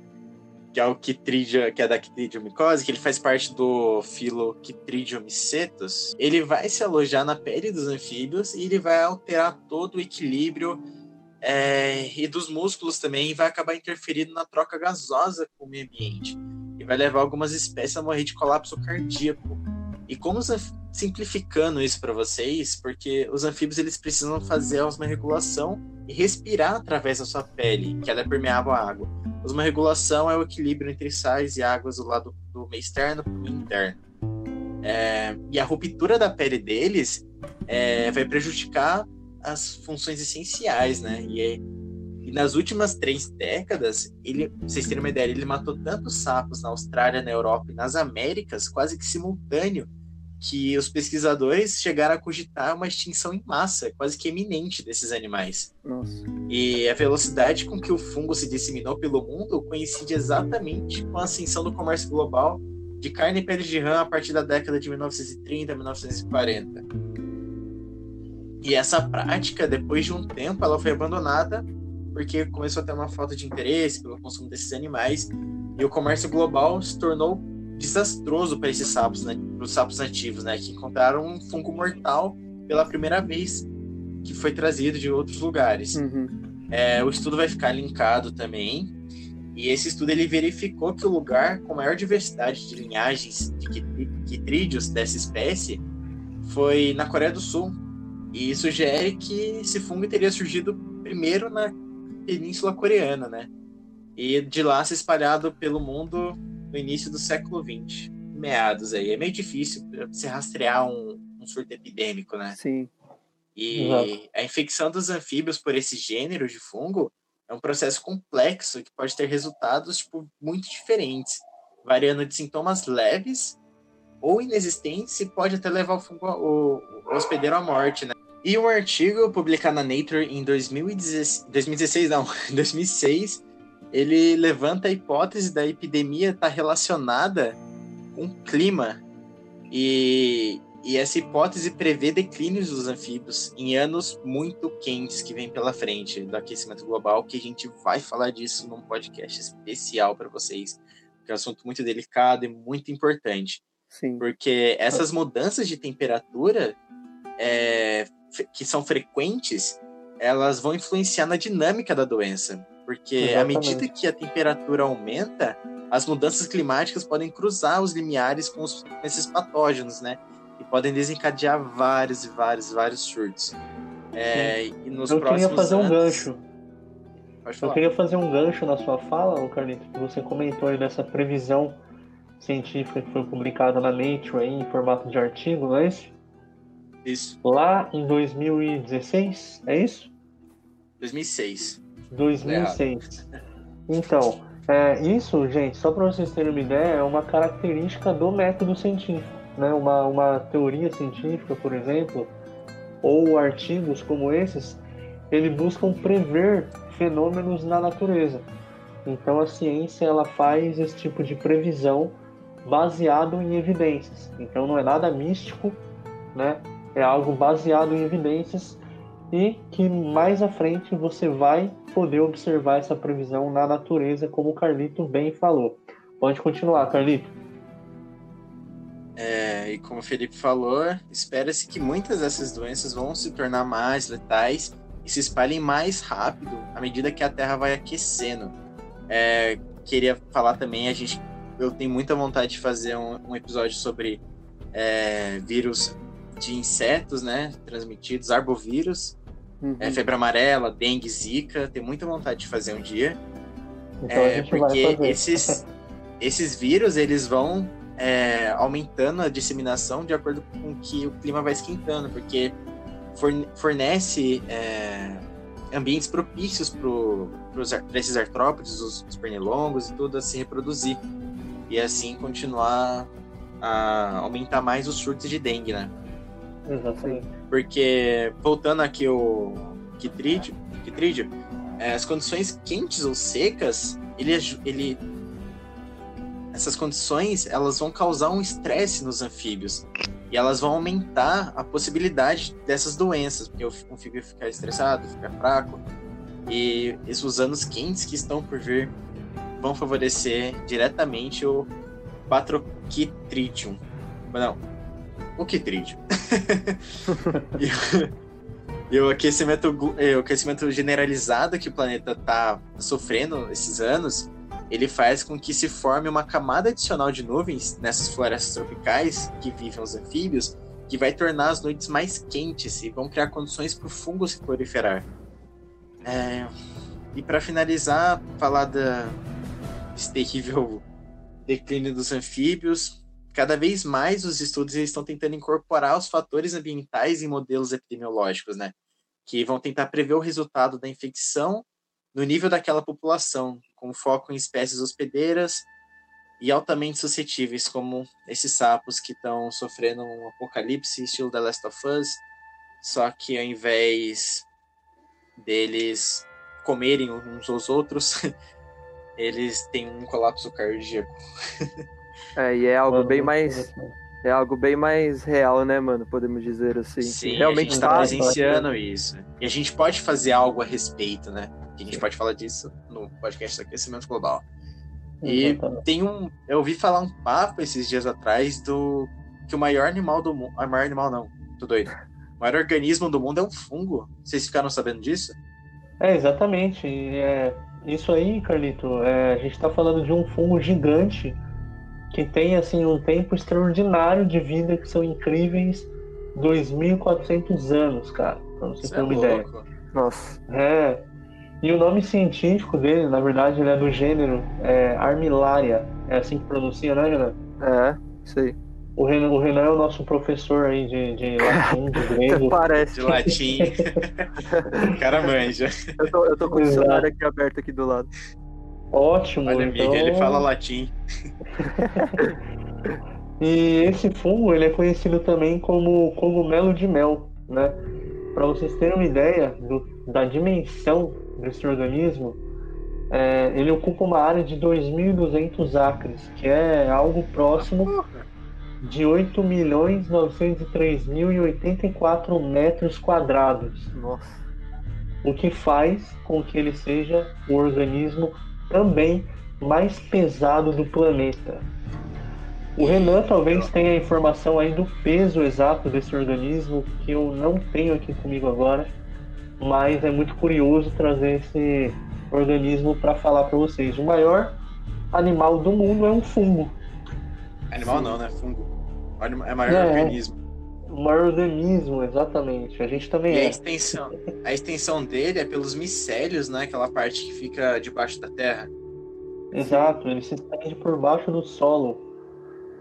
que é o quitridio, que é da quitridiomicose, que ele faz parte do filo Quitridiomycetus, ele vai se alojar na pele dos anfíbios e ele vai alterar todo o equilíbrio é, e dos músculos também e vai acabar interferindo na troca gasosa com o meio ambiente e vai levar algumas espécies a morrer de colapso cardíaco. E como simplificando isso para vocês, porque os anfíbios eles precisam fazer a osmorregulação e respirar através da sua pele, que ela é permeável à água. Osmorregulação é o equilíbrio entre sais e águas do lado do meio externo para o interno. É, e a ruptura da pele deles é, vai prejudicar as funções essenciais, né? E, é- e nas últimas três décadas, ele, pra vocês terem uma ideia, ele matou tantos sapos na Austrália, na Europa e nas Américas, quase que simultâneo, que os pesquisadores chegaram a cogitar uma extinção em massa, quase que iminente desses animais. Nossa. E a velocidade com que o fungo se disseminou pelo mundo coincide exatamente com a ascensão do comércio global de carne e pele de rã a partir da década de 1930 1940. E essa prática, depois de um tempo, ela foi abandonada porque começou a ter uma falta de interesse pelo consumo desses animais e o comércio global se tornou desastroso para esses sapos, né, para os sapos nativos, né, que encontraram um fungo mortal pela primeira vez que foi trazido de outros lugares. Uhum. É, o estudo vai ficar linkado também. E esse estudo ele verificou que o lugar com maior diversidade de linhagens de quitrídeos dessa espécie foi na Coreia do Sul. E sugere que esse fungo teria surgido primeiro na Península Coreana, né? E de lá se espalhado pelo mundo no início do século XX, meados aí. É meio difícil se rastrear um, um surto epidêmico, né? Sim. E Exato. a infecção dos anfíbios por esse gênero de fungo é um processo complexo que pode ter resultados tipo, muito diferentes, variando de sintomas leves ou inexistentes e pode até levar o, fungo, o, o hospedeiro à morte, né? E um artigo publicado na Nature em 2016, 2016 não, em 2006, ele levanta a hipótese da epidemia estar relacionada com o clima. E, e essa hipótese prevê declínios dos anfíbios em anos muito quentes que vem pela frente do aquecimento global, que a gente vai falar disso num podcast especial para vocês, que é um assunto muito delicado e muito importante. Sim. Porque essas mudanças de temperatura é, que são frequentes, elas vão influenciar na dinâmica da doença. Porque Exatamente. à medida que a temperatura aumenta, as mudanças climáticas podem cruzar os limiares com, os, com esses patógenos, né? E podem desencadear vários e vários, vários surtos. É, e nos Eu queria fazer anos... um gancho. Eu queria fazer um gancho na sua fala, Carlito, que você comentou aí dessa previsão científica que foi publicada na Nature aí, em formato de artigo, não é isso? Isso. Lá em 2016, é isso? 2006. 2006. Então, é, isso, gente, só para vocês terem uma ideia, é uma característica do método científico. Né? Uma, uma teoria científica, por exemplo, ou artigos como esses, eles buscam prever fenômenos na natureza. Então a ciência ela faz esse tipo de previsão baseado em evidências. Então não é nada místico, né? É algo baseado em evidências e que mais à frente você vai poder observar essa previsão na natureza, como o Carlito bem falou. Pode continuar, Carlito. É, e como o Felipe falou, espera-se que muitas dessas doenças vão se tornar mais letais e se espalhem mais rápido à medida que a Terra vai aquecendo. É, queria falar também, a gente, eu tenho muita vontade de fazer um, um episódio sobre é, vírus de insetos, né, transmitidos, arbovírus, uhum. é, febre amarela, dengue, zika, tenho muita vontade de fazer um dia, então, é, porque esses esses vírus eles vão é, aumentando a disseminação de acordo com que o clima vai esquentando, porque fornece é, ambientes propícios para esses artrópodes, os, os pernilongos e tudo a se reproduzir e assim continuar a aumentar mais os surtos de dengue, né? Exatamente. Porque, voltando aqui o quitrídeo, quitrídeo é, as condições quentes ou secas, ele, ele essas condições elas vão causar um estresse nos anfíbios e elas vão aumentar a possibilidade dessas doenças, porque o anfíbio ficar estressado, ficar fraco e esses anos quentes que estão por vir vão favorecer diretamente o Batrochitridium. Não, o Chitridium. e, e o aquecimento, o aquecimento generalizado que o planeta está sofrendo esses anos ele faz com que se forme uma camada adicional de nuvens nessas florestas tropicais que vivem os anfíbios, que vai tornar as noites mais quentes e vão criar condições para o fungo se proliferar. É... E para finalizar, falar da... desse terrível declínio dos anfíbios, cada vez mais os estudos estão tentando incorporar os fatores ambientais em modelos epidemiológicos, né? Que vão tentar prever o resultado da infecção no nível daquela população, com foco em espécies hospedeiras e altamente suscetíveis, como esses sapos que estão sofrendo um apocalipse estilo The Last of Us, só que ao invés deles comerem uns aos outros, eles têm um colapso cardíaco. É, e é algo bem mais é algo bem mais real, né, mano? Podemos dizer assim. Sim, realmente a gente tá, tá presenciando isso. E a gente pode fazer algo a respeito, né? a gente pode falar disso no podcast do aquecimento global. E tem um. Eu ouvi falar um papo esses dias atrás do que o maior animal do mundo. Ah, maior animal não, tô doido. O maior organismo do mundo é um fungo. Vocês ficaram sabendo disso? É, exatamente. É, isso aí, Carlito, é, a gente está falando de um fungo gigante que tem assim um tempo extraordinário de vida que são incríveis 2.400 anos, cara, pra você ter é uma é ideia. Nossa. É, e o nome científico dele, na verdade, ele é do gênero é, Armillaria. É assim que pronuncia, né, Renan? É, isso aí. O Renan, o Renan é o nosso professor aí de, de latim, de grego. Parece. De latim. cara manja. Eu tô, eu tô com o dicionário aqui aberto aqui do lado. Ótimo. Olha, então... amiga, ele fala latim. e esse fungo, ele é conhecido também como cogumelo de mel, né? Para vocês terem uma ideia do, da dimensão desse organismo, É, ele ocupa uma área de 2.200 acres, que é algo próximo de 8.903.084 metros quadrados. Nossa. O que faz com que ele seja o organismo também mais pesado do planeta. O Renan talvez tenha a informação aí do peso exato desse organismo, que eu não tenho aqui comigo agora, mas é muito curioso trazer esse organismo para falar para vocês. O maior animal do mundo é um fungo. Animal Sim. não, né? Fungo. É maior É, organismo. O maior organismo, exatamente. A gente também E a é. extensão, a extensão dele é pelos micélios, né? Aquela parte que fica debaixo da terra. Exato, ele se estende por baixo do solo.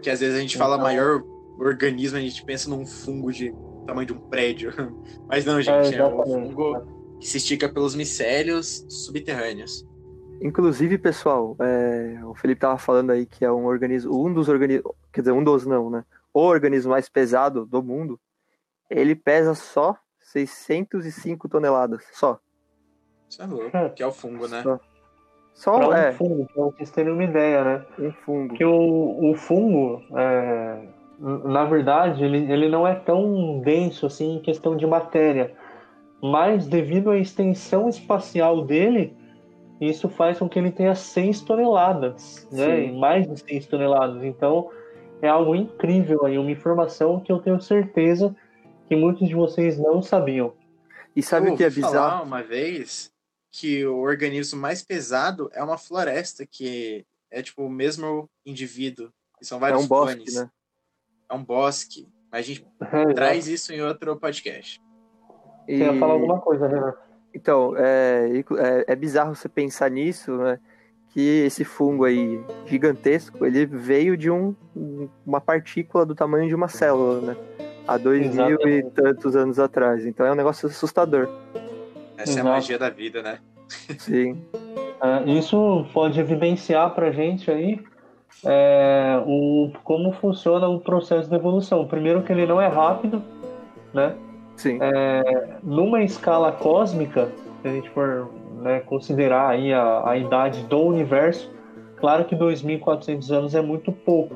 Que às vezes a gente fala Então- maior organismo, a gente pensa num fungo de tamanho de um prédio. Mas não, É, gente, é, um exatamente. fungo que se estica pelos micélios subterrâneos. Inclusive, pessoal, é, o Felipe tava falando aí que é um organismo, um dos organismos, quer dizer, um dos não, né? O organismo mais pesado do mundo, ele pesa só 605 toneladas, só. Isso é louco, que é o fungo, né? Só, só Pra um é, fungo, pra vocês terem uma ideia, né? um fungo. Que o, o fungo, é, na verdade, ele, ele não é tão denso assim em questão de matéria, mas devido à extensão espacial dele, isso faz com que ele tenha 6 toneladas, né? Sim. E mais de 6 toneladas. Então, é algo incrível aí, uma informação que eu tenho certeza que muitos de vocês não sabiam. E sabe Eu o que é bizarro? uma vez que o organismo mais pesado é uma floresta, que é tipo o mesmo indivíduo. Que são É vários um bosque, né? É um bosque. Mas a gente É, traz isso em outro podcast. E- Você ia falar alguma coisa, Renan? Então, é, é, é bizarro você pensar nisso, né? Que esse fungo aí gigantesco, ele veio de um, uma partícula do tamanho de uma célula, né? Há dois mil e Exatamente. tantos anos atrás. Então é um negócio assustador. Essa é Exato. a magia da vida, né? Sim. Ah, isso pode evidenciar para gente aí é, o, como funciona o processo de evolução. Primeiro que ele não é rápido, né? Sim. Numa escala cósmica, se a gente for né, considerar aí a, a idade do universo, claro que 2.400 anos é muito pouco,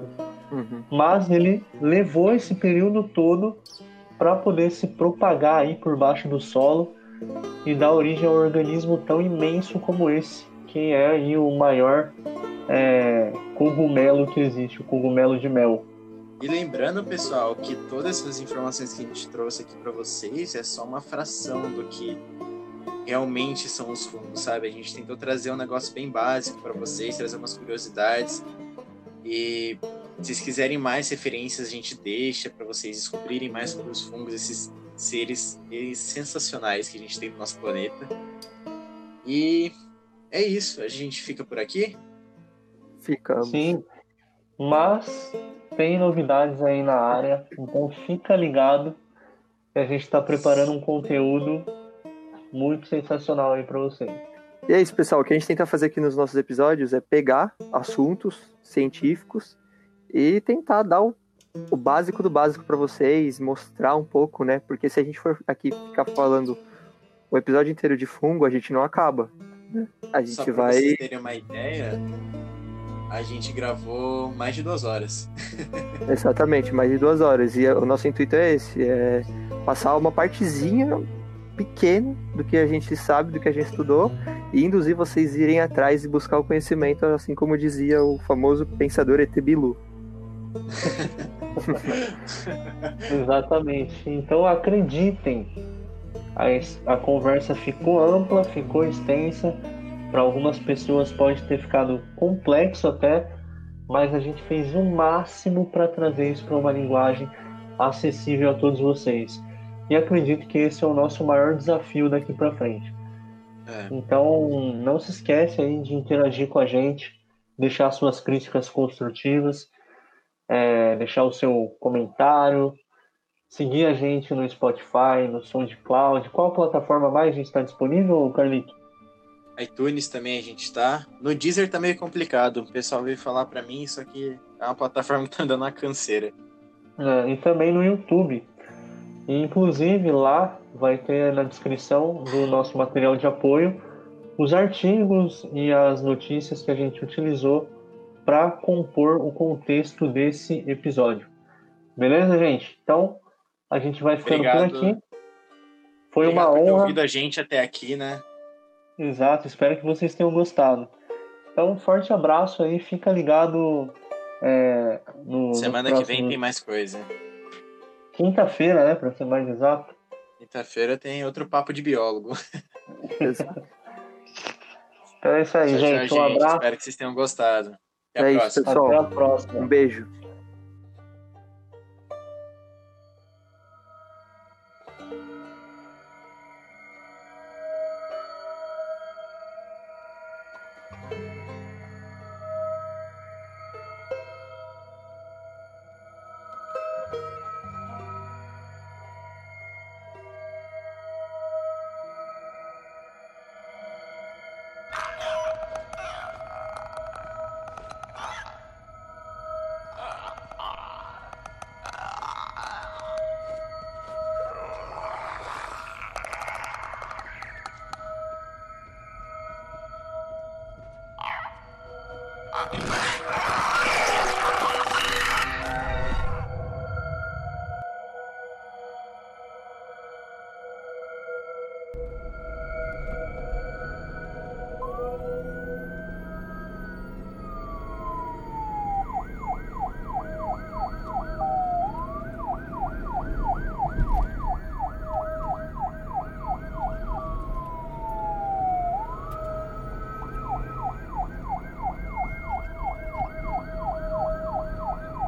Uhum. mas ele levou esse período todo para poder se propagar aí por baixo do solo e dar origem a um organismo tão imenso como esse, que é aí o maior é, cogumelo que existe, o cogumelo de mel. E lembrando, pessoal, que todas essas informações que a gente trouxe aqui para vocês é só uma fração do que realmente são os fungos, sabe? A gente tentou trazer um negócio bem básico para vocês, trazer umas curiosidades. E se vocês quiserem mais referências, a gente deixa para vocês descobrirem mais sobre os fungos, esses seres eles sensacionais que a gente tem no nosso planeta. E é isso, a gente fica por aqui. Ficamos. Sim, mas tem novidades aí na área, então fica ligado que a gente está preparando um conteúdo muito sensacional aí para vocês. E é isso, pessoal. O que a gente tenta fazer aqui nos nossos episódios é pegar assuntos científicos e tentar dar o, o básico do básico para vocês, mostrar um pouco, né? Porque se a gente for aqui ficar falando o episódio inteiro de fungo, a gente não acaba. né? A gente Só pra vai. vocês terem uma ideia, a gente gravou mais de duas horas. Exatamente, mais de duas horas. E o nosso intuito é esse: é passar uma partezinha pequena do que a gente sabe, do que a gente estudou, e induzir vocês a irem atrás e buscar o conhecimento, assim como dizia o famoso pensador ET Bilu. Exatamente. Então acreditem, a, a conversa ficou ampla, ficou extensa. Para algumas pessoas pode ter ficado complexo até, mas a gente fez o máximo para trazer isso para uma linguagem acessível a todos vocês. E acredito que esse é o nosso maior desafio daqui para frente. É. Então, não se esquece aí de interagir com a gente, deixar suas críticas construtivas, é, deixar o seu comentário, seguir a gente no Spotify, no SoundCloud. Qual plataforma mais a gente está disponível, Carlito? iTunes também a gente tá. No Deezer tá meio complicado. O pessoal veio falar pra mim, isso aqui é uma plataforma que tá dando uma canseira. É, e também no YouTube. E, inclusive lá vai ter na descrição do nosso material de apoio os artigos e as notícias que a gente utilizou para compor o contexto desse episódio. Beleza, gente? Então, a gente vai ficando Obrigado. por aqui. Foi Obrigado uma por ter honra. ouvido a gente até aqui, né? Exato, espero que vocês tenham gostado. Então, um forte abraço aí, fica ligado é, no. Semana que vem tem mais coisa. Quinta-feira, né, para ser mais exato. Quinta-feira tem outro papo de biólogo. Então é isso aí, Tchau, tchau, gente. Um abraço. Espero que vocês tenham gostado. Até a É isso, próxima. pessoal. Até a próxima. Um beijo.